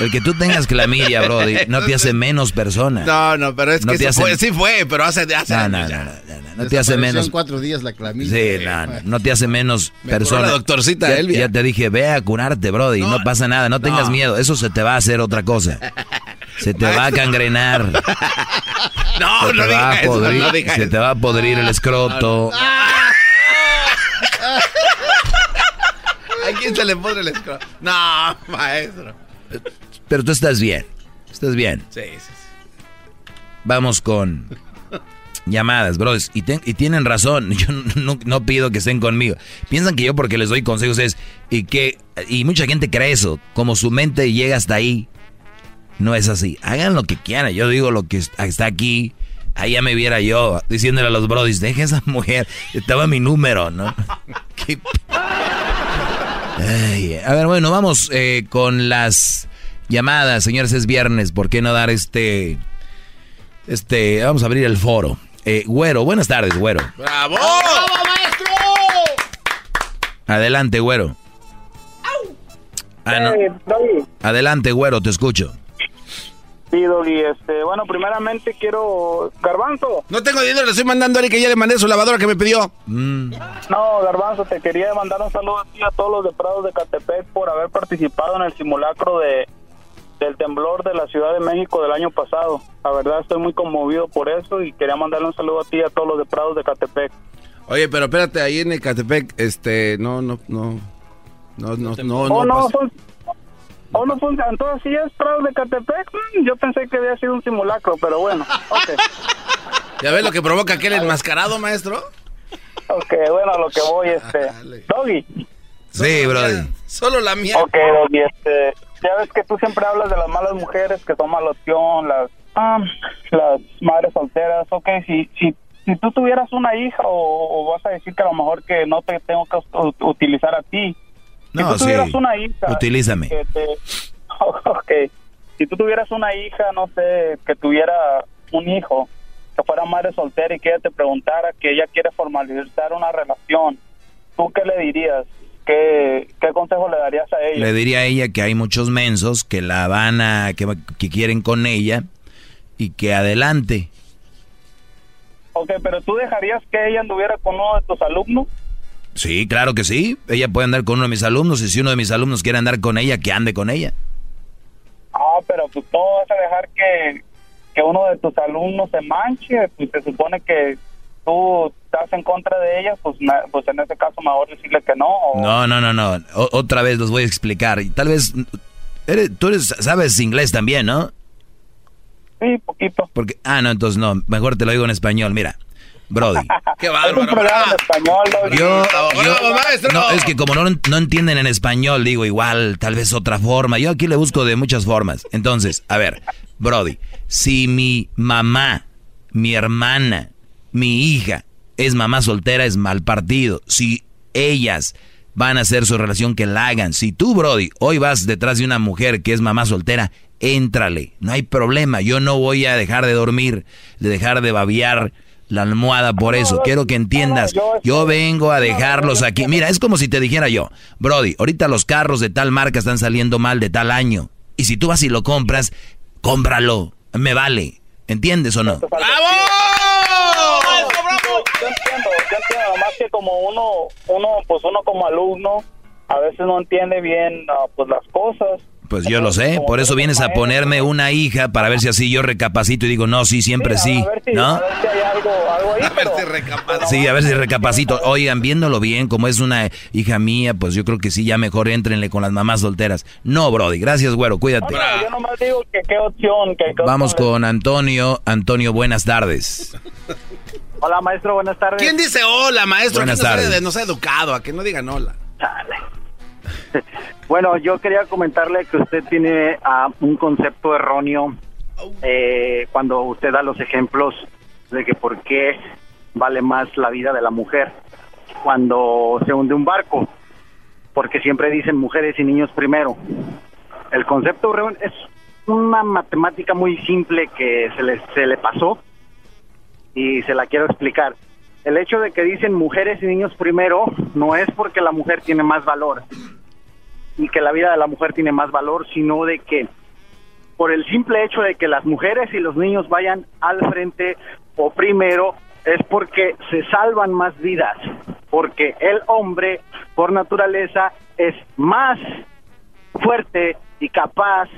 El que tú tengas clamidia, Brody, no te hace menos persona. No, no, pero es No que te hace- fue, sí fue, pero hace, hace No, años no, ya. no, no, no, no te hace menos. en cuatro días la clamidia. Sí, no, no, no te hace menos Me persona. la doctorcita ya, Elvia. ya te dije, ve a curarte, Brody, no, pasa nada, no tengas no. miedo, eso se te va a hacer otra cosa. Se te va a cangrenar. No, se no va diga a eso, podrir, no diga se eso. te va a podrir el escroto. ¿A quién se le pone el escroto? No, maestro. Pero tú estás bien. Estás bien. Sí, sí, sí. Vamos con llamadas, brothers. Y, ten- y tienen razón. Yo no, no pido que estén conmigo. Piensan que yo porque les doy consejos es... Y que y mucha gente cree eso. Como su mente llega hasta ahí. No es así. Hagan lo que quieran. Yo digo lo que está aquí. Ahí ya me viera yo diciéndole a los brodis, deja esa mujer. Estaba mi número, ¿no? Ay, a ver, bueno, vamos eh, con las llamadas, señores. Es viernes. ¿Por qué no dar este... Este, vamos a abrir el foro. Eh, güero, buenas tardes, güero. ¡Bravo! maestro! Adelante, güero. Ah, no. Eh. Adelante, güero, te escucho. Sí, Doggy, este, bueno, primeramente quiero... Garbanzo. No tengo dinero, le estoy mandando a Eric que ya le mandé su lavadora que me pidió. Mm. No, Garbanzo, te quería mandar un saludo a ti a todos los de Prados de Catepec por haber participado en el simulacro de del temblor de la Ciudad de México del año pasado. La verdad estoy muy conmovido por eso y quería mandarle un saludo a ti y a todos los de Prados de Catepec. Oye, pero espérate, ahí en Ecatepec, este, no, no, no, no, no, no, oh, no, no, fue- oh, no fue- entonces sí es Prados de Catepec. Mm, Yo pensé que había sido un simulacro, pero bueno, ok. ¿Ya ves lo que provoca aquel enmascarado, maestro? Ok, bueno, a lo que voy, este... Doggy. Sí, brody. Solo la mía. Ok, Doggy, este... Ya ves que tú siempre hablas de las malas mujeres que toman loción, las... ah, las madres solteras. Ok, si, si, si tú tuvieras una hija o, o vas a decir que a lo mejor que no te tengo que utilizar a ti. Si No, tú tuvieras sí. una hija... Utilízame. te- ok, si tú tuvieras una hija, no sé, que tuviera un hijo, que fuera madre soltera y que ella te preguntara que ella quiere formalizar una relación, ¿tú qué le dirías? ¿Qué, qué consejo le darías a ella? Le diría a ella que hay muchos mensos que la van a, que, que quieren con ella y que adelante. Ok, pero ¿tú dejarías que ella anduviera con uno de tus alumnos? Sí, claro que sí. Ella puede andar con uno de mis alumnos y si uno de mis alumnos quiere andar con ella, que ande con ella. Ah, pero pues no vas a dejar que, que uno de tus alumnos se manche, pues se supone que tú estás en contra de ella, pues, pues en ese caso mejor decirle que no. o- No, no, no, no. O- otra vez los voy a explicar. Y tal vez eres- tú eres, sabes inglés también, ¿no? Sí, poquito. Porque ah, no, entonces no, mejor te lo digo en español. Mira, Brody. Qué Es un programa en español, Doggy. Yo, maestro. no, es que como no, no entienden en español, digo igual, tal vez otra forma. Yo aquí le busco de muchas formas. Entonces, a ver, Brody, si mi mamá, mi hermana, mi hija es mamá soltera, es mal partido. Si ellas van a hacer su relación, que la hagan. Si tú, Brody, hoy vas detrás de una mujer que es mamá soltera, éntrale. No hay problema. Yo no voy a dejar de dormir, de dejar de babiar la almohada por eso. Quiero que entiendas. Yo vengo a dejarlos aquí. Mira, es como si te dijera yo, Brody, ahorita los carros de tal marca están saliendo mal de tal año. Y si tú vas y lo compras, cómpralo. Me vale. ¿Entiendes o no? Yo, yo entiendo, yo entiendo, más que como uno, uno, pues uno como alumno, a veces no entiende bien ah, pues las cosas. Pues yo lo sé, por eso vienes a ponerme una hija para ver si así yo recapacito y digo, no, sí, siempre sí, A ver si, ¿no? a ver si hay algo, algo ahí. pero- Sí, a ver si recapacito. Oigan, viéndolo bien, como es una hija mía, pues yo creo que sí, ya mejor éntrenle con las mamás solteras. No, Brody, gracias, güero, cuídate. No, no, yo nomás digo que qué opción. Que, qué Vamos con Antonio. Antonio, buenas tardes. Hola, maestro, buenas tardes. ¿Quién dice hola, maestro? Buenas ¿Quién no tardes. sabe de- No se ha educado, a que no digan hola. Bueno, yo quería comentarle que usted tiene ah, un concepto erróneo eh, cuando usted da los ejemplos de que por qué vale más la vida de la mujer cuando se hunde un barco, porque siempre dicen mujeres y niños primero. El concepto es una matemática muy simple que se le, se le pasó y se la quiero explicar. El hecho de que dicen mujeres y niños primero no es porque la mujer tiene más valor y que la vida de la mujer tiene más valor, sino de que por el simple hecho de que las mujeres y los niños vayan al frente o primero es porque se salvan más vidas, porque el hombre por naturaleza es más fuerte y capaz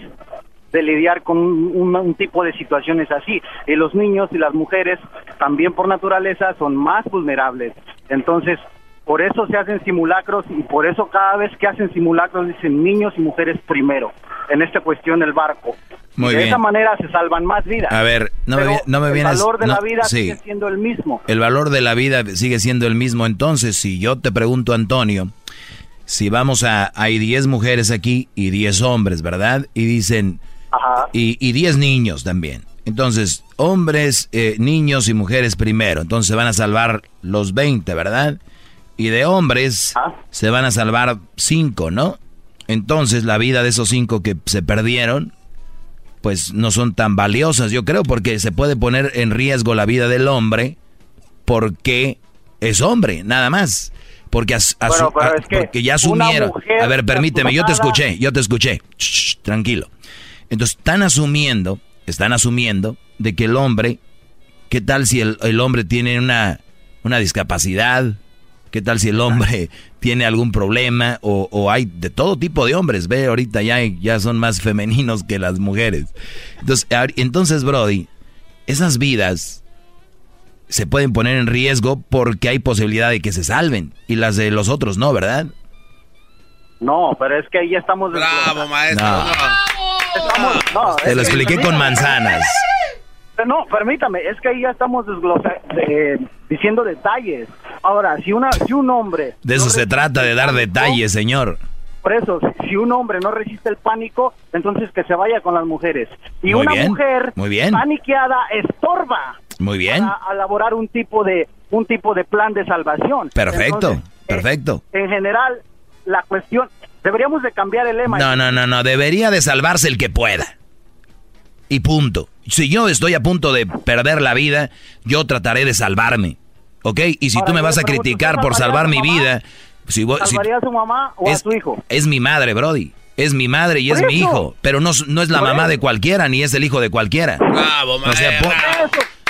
de lidiar con un, un tipo de situaciones así. Y los niños y las mujeres también por naturaleza son más vulnerables. Entonces, por eso se hacen simulacros y por eso cada vez que hacen simulacros dicen niños y mujeres primero, en esta cuestión del barco. Muy de bien. esa manera se salvan más vidas. A ver, no me, Pero no me el vienes... valor de no, la vida sí. sigue siendo el mismo. El valor de la vida sigue siendo el mismo. Entonces, si yo te pregunto, Antonio, si vamos a... Hay 10 mujeres aquí y 10 hombres, ¿verdad? Y dicen... Y, y 10 niños también. Entonces, hombres, eh, niños y mujeres primero. Entonces se van a salvar los 20, ¿verdad? Y de hombres se van a salvar 5, ¿no? Entonces la vida de esos 5 que se perdieron, pues no son tan valiosas, yo creo, porque se puede poner en riesgo la vida del hombre porque es hombre, nada más. Porque, as- Bueno, a- porque ya asumieron. A ver, permíteme, yo te escuché, yo te escuché. Shh, tranquilo. Entonces, están asumiendo, están asumiendo de que el hombre, ¿qué tal si el, el hombre tiene una, una discapacidad? ¿Qué tal si el hombre tiene algún problema? O, o hay de todo tipo de hombres, ve, ahorita ya, ya son más femeninos que las mujeres. Entonces, entonces, Brody, esas vidas se pueden poner en riesgo porque hay posibilidad de que se salven y las de los otros no, ¿verdad? No, pero es que ahí ya estamos... Bravo, maestro. No. Estamos- no, Te lo expliqué con manzanas. No, permítame, es que ahí ya estamos de- diciendo detalles. Ahora, si una si un hombre, De eso se trata, de dar detalles, señor. por eso, si- un hombre no resiste el pánico, entonces que se vaya con las mujeres. Y Muy una bien, mujer muy bien. paniqueada estorba Muy bien. para elaborar un tipo de un tipo de plan de salvación. Perfecto, Entonces, perfecto. en general, la cuestión deberíamos de cambiar el lema. No, no, no, no, debería de salvarse el que pueda. Y punto. Si yo estoy a punto de perder la vida, yo trataré de salvarme. ¿Ok? Y si Ahora, tú me vas a criticar ¿usted por salvar mi salvaría a su vida, si, voy- si- ¿Salvaría a su mamá o a es, su hijo? es mi madre, Brody. Es mi madre y es mi hijo. Pero no, no es la mamá eso. de cualquiera, ni es el hijo de cualquiera. Bravo, O sea, maestro.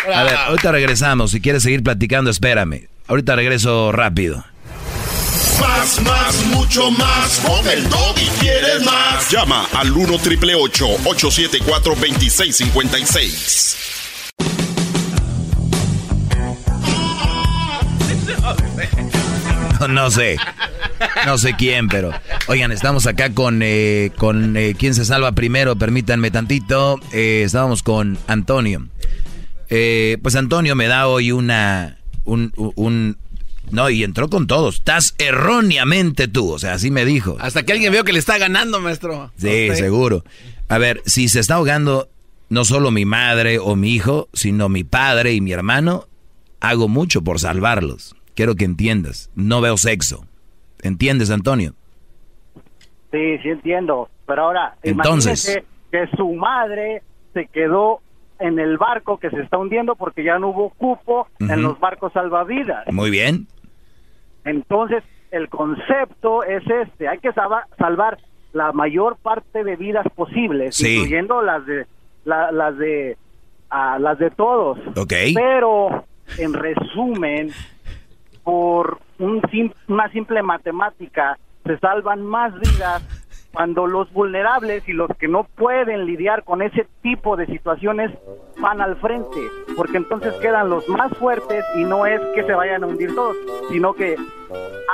po- a ver, ahorita regresamos. Si quieres seguir platicando, espérame. Ahorita regreso rápido. Más, más, mucho más. Con el y quieres más. Llama al 1 triple 874 2656. No, no sé. No sé quién, pero. Oigan, estamos acá con. eh, con eh, ¿Quién se salva primero? Permítanme tantito. Eh, estábamos con Antonio. Eh, pues Antonio me da hoy una. Un, un- No, y entró con todos. Estás erróneamente tú. O sea, así me dijo. Hasta que alguien vio que le está ganando, maestro. Sí, seguro. A ver, si se está ahogando no solo mi madre o mi hijo, sino mi padre y mi hermano, hago mucho por salvarlos. Quiero que entiendas. No veo sexo. ¿Entiendes, Antonio? Sí, sí entiendo. Pero ahora, Entonces. imagínese que su madre se quedó en el barco que se está hundiendo porque ya no hubo cupo en los barcos salvavidas. Muy bien. Entonces, el concepto es este, hay que saba- salvar la mayor parte de vidas posibles, Sí. incluyendo las de la- las de ah, las de todos. Ok. Pero en resumen, por un sim- una simple matemática se salvan más vidas cuando los vulnerables y los que no pueden lidiar con ese tipo de situaciones van al frente, porque entonces quedan los más fuertes y no es que se vayan a hundir todos, sino que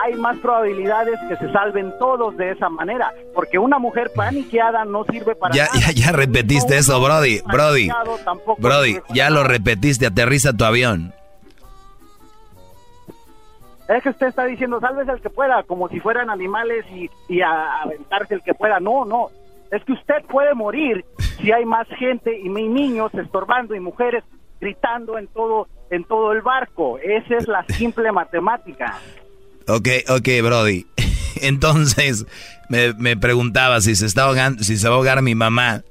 hay más probabilidades que se salven todos de esa manera, porque una mujer paniqueada no sirve para Ya, nada. ya, ya repetiste eso, Brody. Brody. Brody, ya lo repetiste. Aterriza tu avión. Es que usted está diciendo, salves el que pueda, como si fueran animales y, y a- aventarse el que pueda. No, no. Es que usted puede morir si hay más gente y mi niños estorbando y mujeres gritando en todo en todo el barco. Esa es la simple matemática. Ok, ok, Brody. Entonces, me, me preguntaba si se está ahogando, si se va a ahogar mi mamá.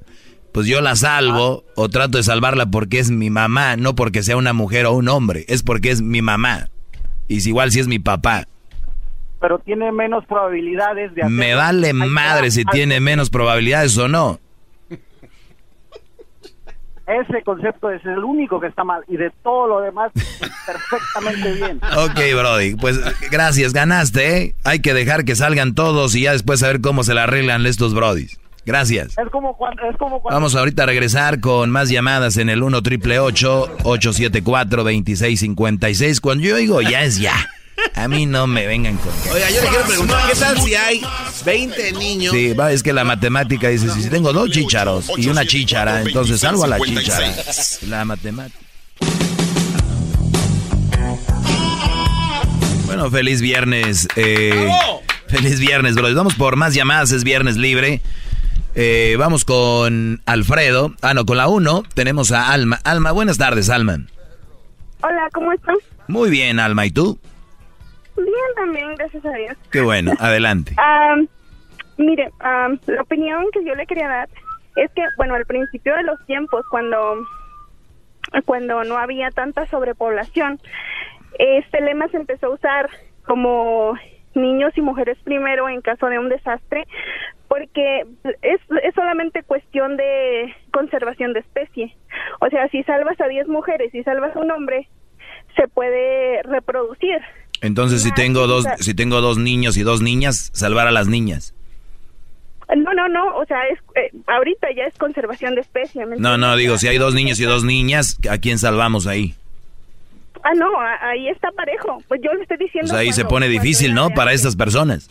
Pues yo la salvo o trato de salvarla porque es mi mamá, no porque sea una mujer o un hombre, es porque es mi mamá. Y si igual si es mi papá. Pero tiene menos probabilidades de hacerlo. Me vale madre si tiene menos probabilidades o no. Ese concepto es el único que está mal y de todo lo demás perfectamente bien. Ok, Brody, pues gracias, ganaste, ¿eh? Hay que dejar que salgan todos y ya después saber cómo se la arreglan estos Brodis. Gracias. Es como cuando, es como cuando Vamos ahorita a regresar con más llamadas en el 1 triple 874 2656. Cuando yo digo ya es ya. A mí no me vengan con Oiga, yo le quiero preguntar, ¿qué tal si hay 20 niños? Sí, va, es que la matemática dice, si tengo dos chícharos y una chíchara, entonces salvo a la chíchara. La matemática. Bueno, feliz viernes. eh, feliz viernes, bro. Vamos por más llamadas, es viernes libre. Eh, vamos con Alfredo. Ah, no, con la 1 tenemos a Alma. Alma, buenas tardes, Alma. Hola, ¿cómo están? Muy bien, Alma. ¿Y tú? Bien también, gracias a Dios. Qué bueno, adelante. Mire, la opinión que yo le quería dar es que, bueno, al principio de los tiempos, cuando, cuando no había tanta sobrepoblación, este lema se empezó a usar como niños y mujeres primero en caso de un desastre, porque es, es solamente cuestión de conservación de especie. O sea, si salvas a 10 mujeres y salvas a un hombre, se puede reproducir. Entonces, si tengo dos, si tengo dos niños y dos niñas, salvar a las niñas. No, no, no, o sea, es, eh, ahorita ya es conservación de especie. ¿me No, no, digo, si hay dos niños y dos niñas, ¿a quién salvamos ahí? Ah, no, ahí está parejo. Pues yo le estoy diciendo. Pues ahí se cuando- pone cuando difícil, ¿no? Para estas personas.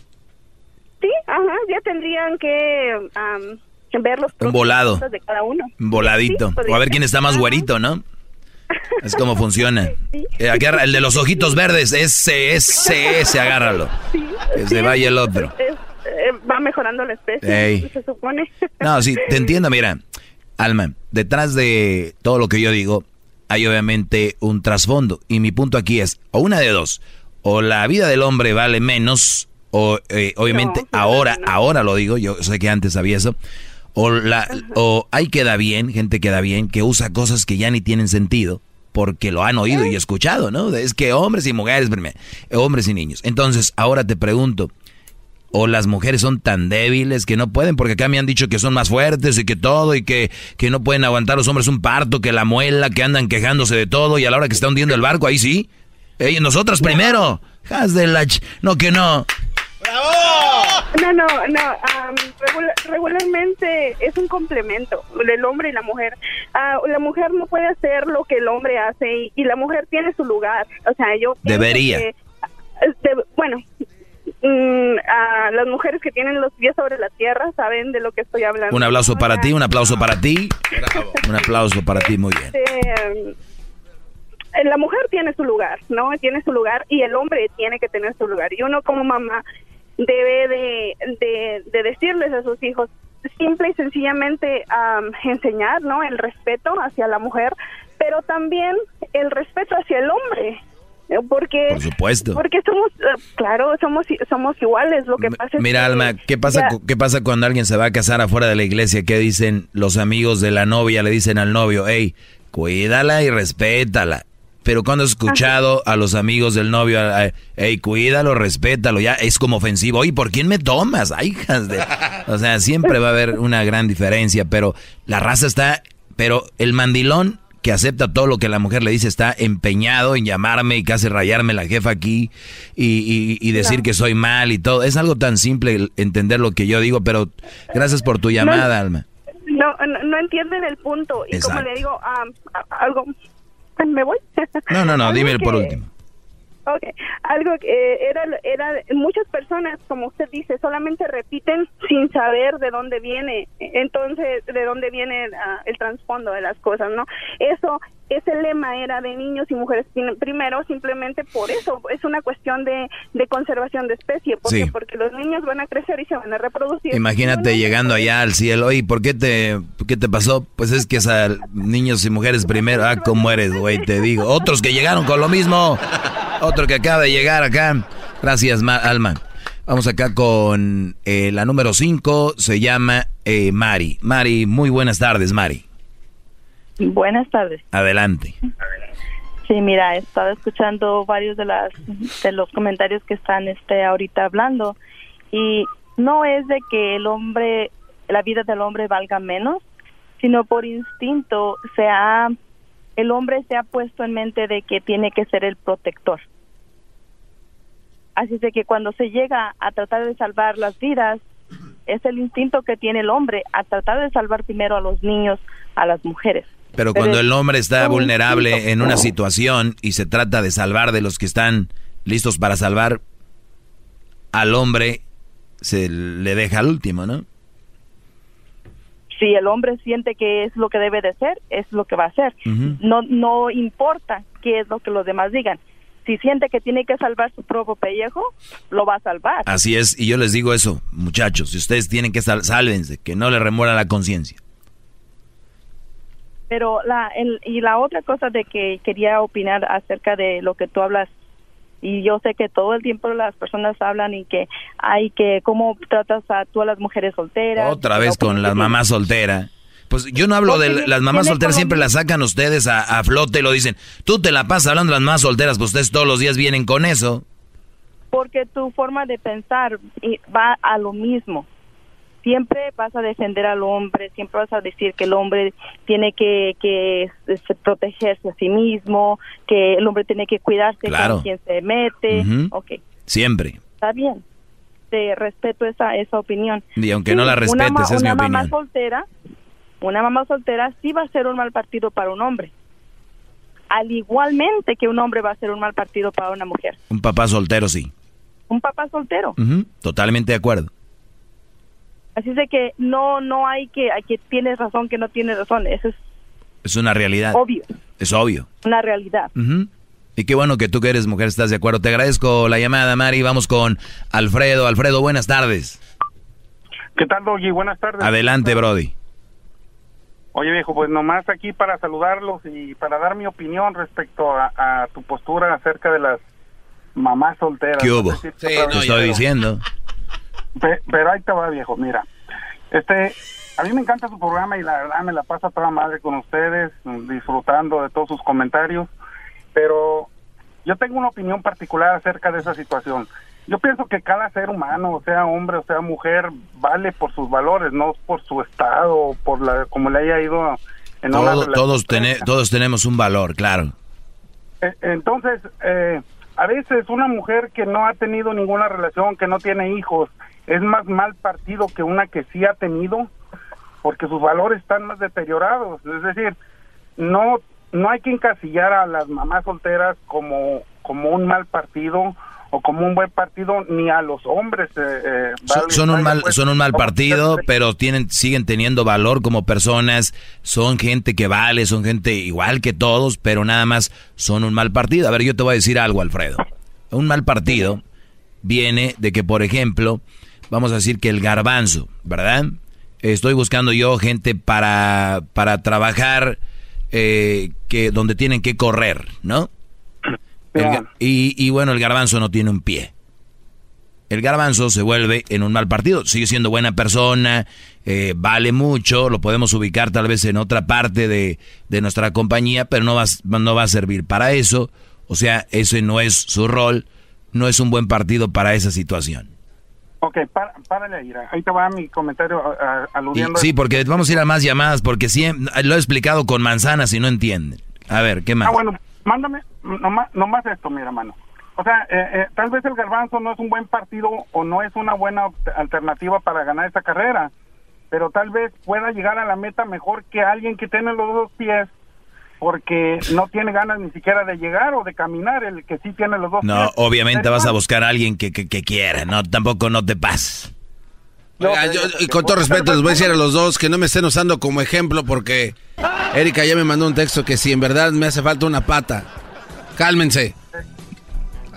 Sí, ajá, ya tendrían que am, ver los Un volado. de cada uno. Un voladito. Sí, O a ver quién está más güerito, ¿no? Es como funciona. Eh, agarra- el de los ojitos verdes, ese, ese, ese, agárralo. Que se vaya el otro. Es- eh, va mejorando la especie, Ey. se supone. No, sí, te entiendo, mira. Alma, detrás de todo lo que yo digo, hay obviamente un trasfondo. Y mi punto aquí es, o una de dos, o la vida del hombre vale menos, o eh, obviamente ahora, ahora lo digo, yo sé que antes sabía eso, o, la, o hay queda bien, gente queda bien, que usa cosas que ya ni tienen sentido, porque lo han oído y escuchado, ¿no? Es que hombres y mujeres, primero, hombres y niños. Entonces, ahora te pregunto, o las mujeres son tan débiles que no pueden, porque acá me han dicho que son más fuertes y que todo, y que, que no pueden aguantar los hombres un parto, que la muela, que andan quejándose de todo, y a la hora que está hundiendo el barco, ahí sí. Ey, nosotras primero. Haz de la ch- No, que no. No, no, no. am, regula- regularmente es un complemento del hombre y la mujer. Ah, la mujer no puede hacer lo que el hombre hace y, y la mujer tiene su lugar. O sea, yo Debería. que, este, bueno, mm, ah, las mujeres que tienen los pies sobre la tierra saben de lo que estoy hablando. Un aplauso para ti, un aplauso para ti. Un aplauso para ti, muy bien. Este, la mujer tiene su lugar, ¿no? Tiene su lugar y el hombre tiene que tener su lugar. Y uno como mamá debe de, de, de decirles a sus hijos simple y sencillamente am, enseñar, ¿no? El respeto hacia la mujer, pero también el respeto hacia el hombre. Porque, Por supuesto. porque somos, eh, claro, somos somos iguales. Lo que pasa es Mira, que Alma, ¿qué pasa, ya- ¿qué pasa cuando alguien se va a casar afuera de la iglesia? ¿Qué dicen los amigos de la novia? Le dicen al novio, hey, cuídala y respétala. Pero cuando he escuchado a los amigos del novio, hey, cuídalo, respétalo, ya es como ofensivo. Oye, ¿por quién me tomas? Ay, hijas de... O sea, siempre va a haber una gran diferencia, pero la raza está... Pero el mandilón que acepta todo lo que la mujer le dice está empeñado en llamarme y casi rayarme la jefa aquí y, y- y decir que soy mal y todo. Es algo tan simple entender lo que yo digo, pero gracias por tu llamada, Alma. no, no, no entienden el punto. Y como Exacto. le digo, am, a- algo... ¿Me voy? No, no, no, dime por último. Ok, algo que eh, era, era, muchas personas, como usted dice, solamente repiten sin saber de dónde viene, entonces, de dónde viene ah, el trasfondo de las cosas, ¿no? Eso, ese lema era de niños y mujeres prim- primero, simplemente por eso, es una cuestión de, de conservación de especie, porque, Sí. porque los niños van a crecer y se van a reproducir. Imagínate llegando allá al cielo, oye, ¿por qué te, qué te pasó? Pues es que es a niños y mujeres primero. Ah, ¿cómo eres, güey? Te digo. Otros que llegaron con lo mismo. Otro que acaba de llegar acá. Gracias, Ma- Alma. Vamos acá con eh, la número 5, se llama eh, Mari. Mari, muy buenas tardes, Mari. Buenas tardes. Adelante. Sí, mira, he estado escuchando varios de las de los comentarios que están este ahorita hablando y no es de que el hombre la vida del hombre valga menos, sino por instinto se ha, el hombre se ha puesto en mente de que tiene que ser el protector. Así de que cuando se llega a tratar de salvar las vidas, es el instinto que tiene el hombre a tratar de salvar primero a los niños, a las mujeres. Pero cuando el hombre está vulnerable en una situación y se trata de salvar de los que están listos para salvar, al hombre se le deja al último, ¿no? Si el hombre siente que es lo que debe de ser, es lo que va a hacer. No no importa qué es lo que los demás digan. Si siente que tiene que salvar su propio pellejo, lo va a salvar. Así es, y yo les digo eso, muchachos, si ustedes tienen que sal sálvense, que no le remuera la conciencia. Pero la y la otra cosa de que quería opinar acerca de lo que tú hablas y yo sé que todo el tiempo las personas hablan y que hay que cómo tratas a tú a las mujeres solteras. Otra vez con las mamás solteras. Pues yo no hablo de las mamás solteras, siempre las sacan ustedes a, flote y lo dicen. Tú te la pasas hablando de las mamás solteras, pues ustedes todos los días vienen con eso. Porque tu forma de pensar va a lo mismo siempre vas a defender al hombre, siempre vas a decir que el hombre tiene que, que este, protegerse a sí mismo, que el hombre tiene que cuidarse con quien se mete. okay. Siempre. Está bien. Te respeto esa, esa opinión. Y aunque no la respetes, es mi opinión. Una mamá soltera, una mamá soltera sí va a ser un mal partido para un hombre. Al igualmente que un hombre va a ser un mal partido para una mujer. Un papá soltero, sí. Un papá soltero. Totalmente de acuerdo. Así es de que no no hay que, hay que tienes razón, que no tienes razón. Eso es... Es una realidad. Obvio. Es obvio. Una realidad. Y qué bueno que tú que eres mujer estás de acuerdo. Te agradezco la llamada, Mari. Vamos con Alfredo. Alfredo, buenas tardes. ¿Qué tal, Doggy? Buenas tardes. Adelante, Brody. Oye, viejo, pues nomás aquí para saludarlos y para dar mi opinión respecto a, tu postura acerca de las mamás solteras. ¿Qué hubo? sí, no, estoy diciendo pero ahí te va, viejo, mira. Este, a mí me encanta su programa y la verdad me la pasa toda madre con ustedes, disfrutando de todos sus comentarios, pero yo tengo una opinión particular acerca de esa situación. Yo pienso que cada ser humano, sea hombre o sea mujer, vale por sus valores, no por su estado, por la como le haya ido en todos todos tenemos un valor, claro. E, entonces, eh, a veces una mujer que no ha tenido ninguna relación, que no tiene hijos, es más mal partido que una que sí ha tenido, porque sus valores están más deteriorados. Es decir, no no hay que encasillar a las mamás solteras como como un mal partido o como un buen partido ni a los hombres eh, eh, son, un mal son un mal partido pero tienen siguen teniendo valor como personas son gente que vale son gente igual que todos pero nada más son un mal partido a ver yo te voy a decir algo Alfredo un mal partido viene de que por ejemplo vamos a decir que el garbanzo, ¿verdad? Estoy buscando yo gente para, para trabajar eh, que donde tienen que correr, ¿no? Y, y bueno, el garbanzo no tiene un pie. El garbanzo se vuelve en un mal partido. Sigue siendo buena persona, eh, vale mucho, lo podemos ubicar tal vez en otra parte de, de nuestra compañía, pero no va, no va a servir para eso. O sea, ese no es su rol, no es un buen partido para esa situación. Ok, párale ahí. Ahí te va mi comentario aludiendo. sí, porque vamos a ir a más llamadas porque siempre, lo he explicado con manzanas y no entienden. A ver, ¿qué más? Ah, bueno, mándame nomás, nomás esto, mira, hermano. O sea, eh, eh, tal vez el garbanzo no es un buen partido o no es una buena alternativa para ganar esta carrera, pero tal vez pueda llegar a la meta mejor que alguien que tiene los dos pies porque no tiene ganas ni siquiera de llegar o de caminar, el que sí tiene los dos. No, obviamente vas a buscar a alguien que, que, quiera, no, tampoco no te pases. Y con todo respeto les voy a decir a los dos que no me estén usando como ejemplo porque Erika ya me mandó un texto que si en verdad me hace falta una pata, cálmense.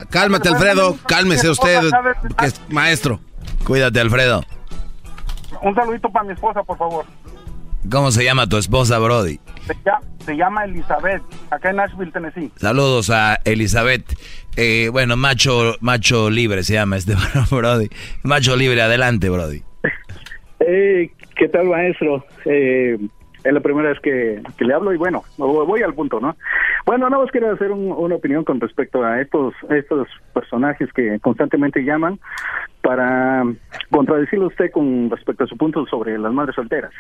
Cálmate Alfredo, cálmese usted, que es maestro. Cuídate Alfredo. Un saludito para mi esposa, por favor. ¿Cómo se llama tu esposa, Brody? Se llama, Elizabeth, acá en Nashville, Tennessee. Saludos a Elizabeth. Eh, bueno, macho, macho libre se llama este Brody. Macho libre, adelante, Brody. Eh, ¿Qué tal, maestro? Eh, es la primera vez que, le hablo y bueno, voy al punto, ¿no? Bueno, no más quiero hacer una opinión con respecto a estos, estos personajes que constantemente llaman para contradecirle a usted con respecto a su punto sobre las madres solteras.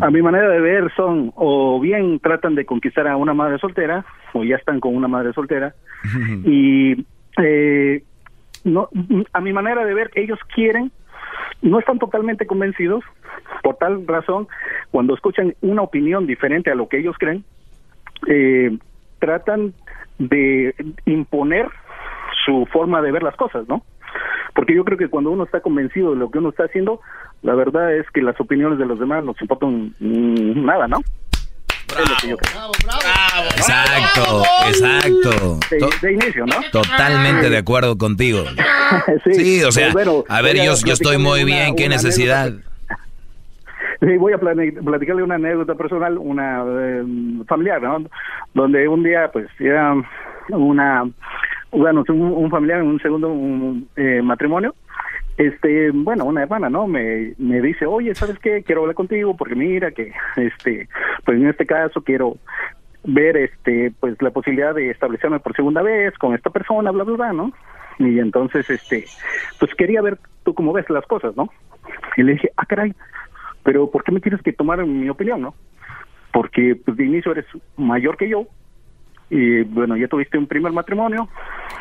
A mi manera de ver son o bien tratan de conquistar a una madre soltera o ya están con una madre soltera y eh, no a mi manera de ver ellos quieren no están totalmente convencidos por tal razón cuando escuchan una opinión diferente a lo que ellos creen eh, tratan de imponer su forma de ver las cosas no porque yo creo que cuando uno está convencido de lo que uno está haciendo la verdad es que las opiniones de los demás nos importan mm, nada no Es lo que yo creo. Exacto, exacto. De- inicio, ¿no? Totalmente de acuerdo contigo. Sí, Sí, o sea, bueno, a ver, a yo, yo estoy muy una- bien, ¿qué una necesidad? Sí, voy a platicarle una anécdota personal, una eh, familiar, ¿no? Donde un día, pues, era una, bueno, un, un familiar en un segundo un, eh, matrimonio, este, bueno, una hermana, ¿no? Me, me dice, oye, ¿sabes qué? Quiero hablar contigo porque mira que, este, pues en este caso quiero ver, este, pues la posibilidad de establecerme por segunda vez con esta persona, bla, bla, bla, ¿no? Y entonces, este, pues quería ver tú cómo ves las cosas, ¿no? Y le dije, ah, caray, pero ¿por qué me tienes que tomar mi opinión, no? Porque pues de inicio eres mayor que yo y bueno, ya tuviste un primer matrimonio,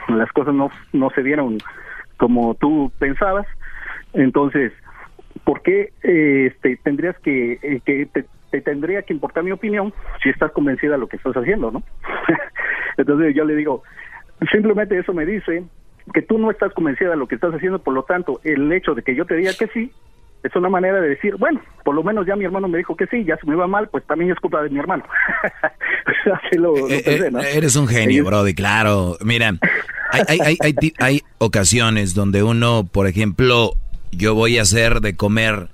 las cosas no, no se dieron como tú pensabas, entonces, ¿por qué eh, este, tendrías que, eh, que te, te tendría que importar mi opinión si estás convencida de lo que estás haciendo, no? entonces yo le digo, simplemente eso me dice que tú no estás convencida de lo que estás haciendo, por lo tanto, el hecho de que yo te diga que sí, es una manera de decir, bueno, por lo menos ya mi hermano me dijo que sí, ya se me va mal, pues también es culpa de mi hermano. Así lo, lo Eh, pensé, eh, ¿no? Eres un genio, Brody, claro. Mira, hay, hay, hay, hay, ocasiones donde uno, por ejemplo, yo voy a hacer de comer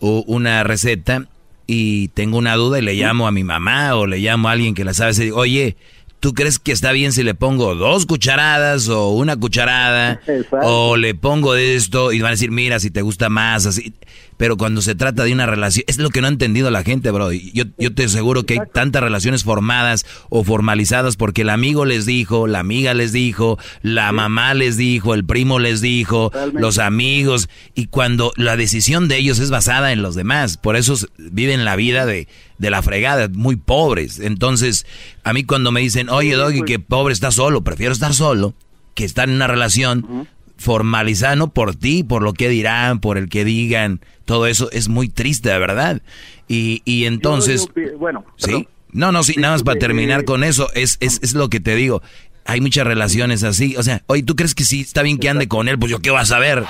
una receta y tengo una duda y le llamo a mi mamá o le llamo a alguien que la sabe y digo, oye, ¿tú crees que está bien si le pongo dos cucharadas o una cucharada? O le pongo de esto y van a decir, mira, si te gusta más, así. Pero cuando se trata de una relación, es lo que no ha entendido la gente, bro. Yo, yo te aseguro que hay tantas relaciones formadas o formalizadas porque el amigo les dijo, la amiga les dijo, la mamá les dijo, el primo les dijo, los amigos. Y cuando la decisión de ellos es basada en los demás, por eso viven la vida de, de la fregada, muy pobres. Entonces, a mí cuando me dicen, oye, Doggy, que pobre está solo, prefiero estar solo que estar en una relación formalizada, no por ti, por lo que dirán, por el que digan, todo eso es muy triste, de verdad. Y, y entonces, Yo- yo- bueno, sí, no, no, sí, nada más para terminar con eso, es, es, es lo que te digo. Hay muchas relaciones así, o sea, oye, ¿tú crees que sí está bien que ande con él? Pues yo qué vas a ver.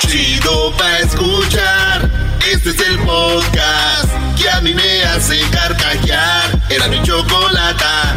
Chido pa' escuchar. Este es el podcast que a mí me hace carcajear. Era mi chocolata.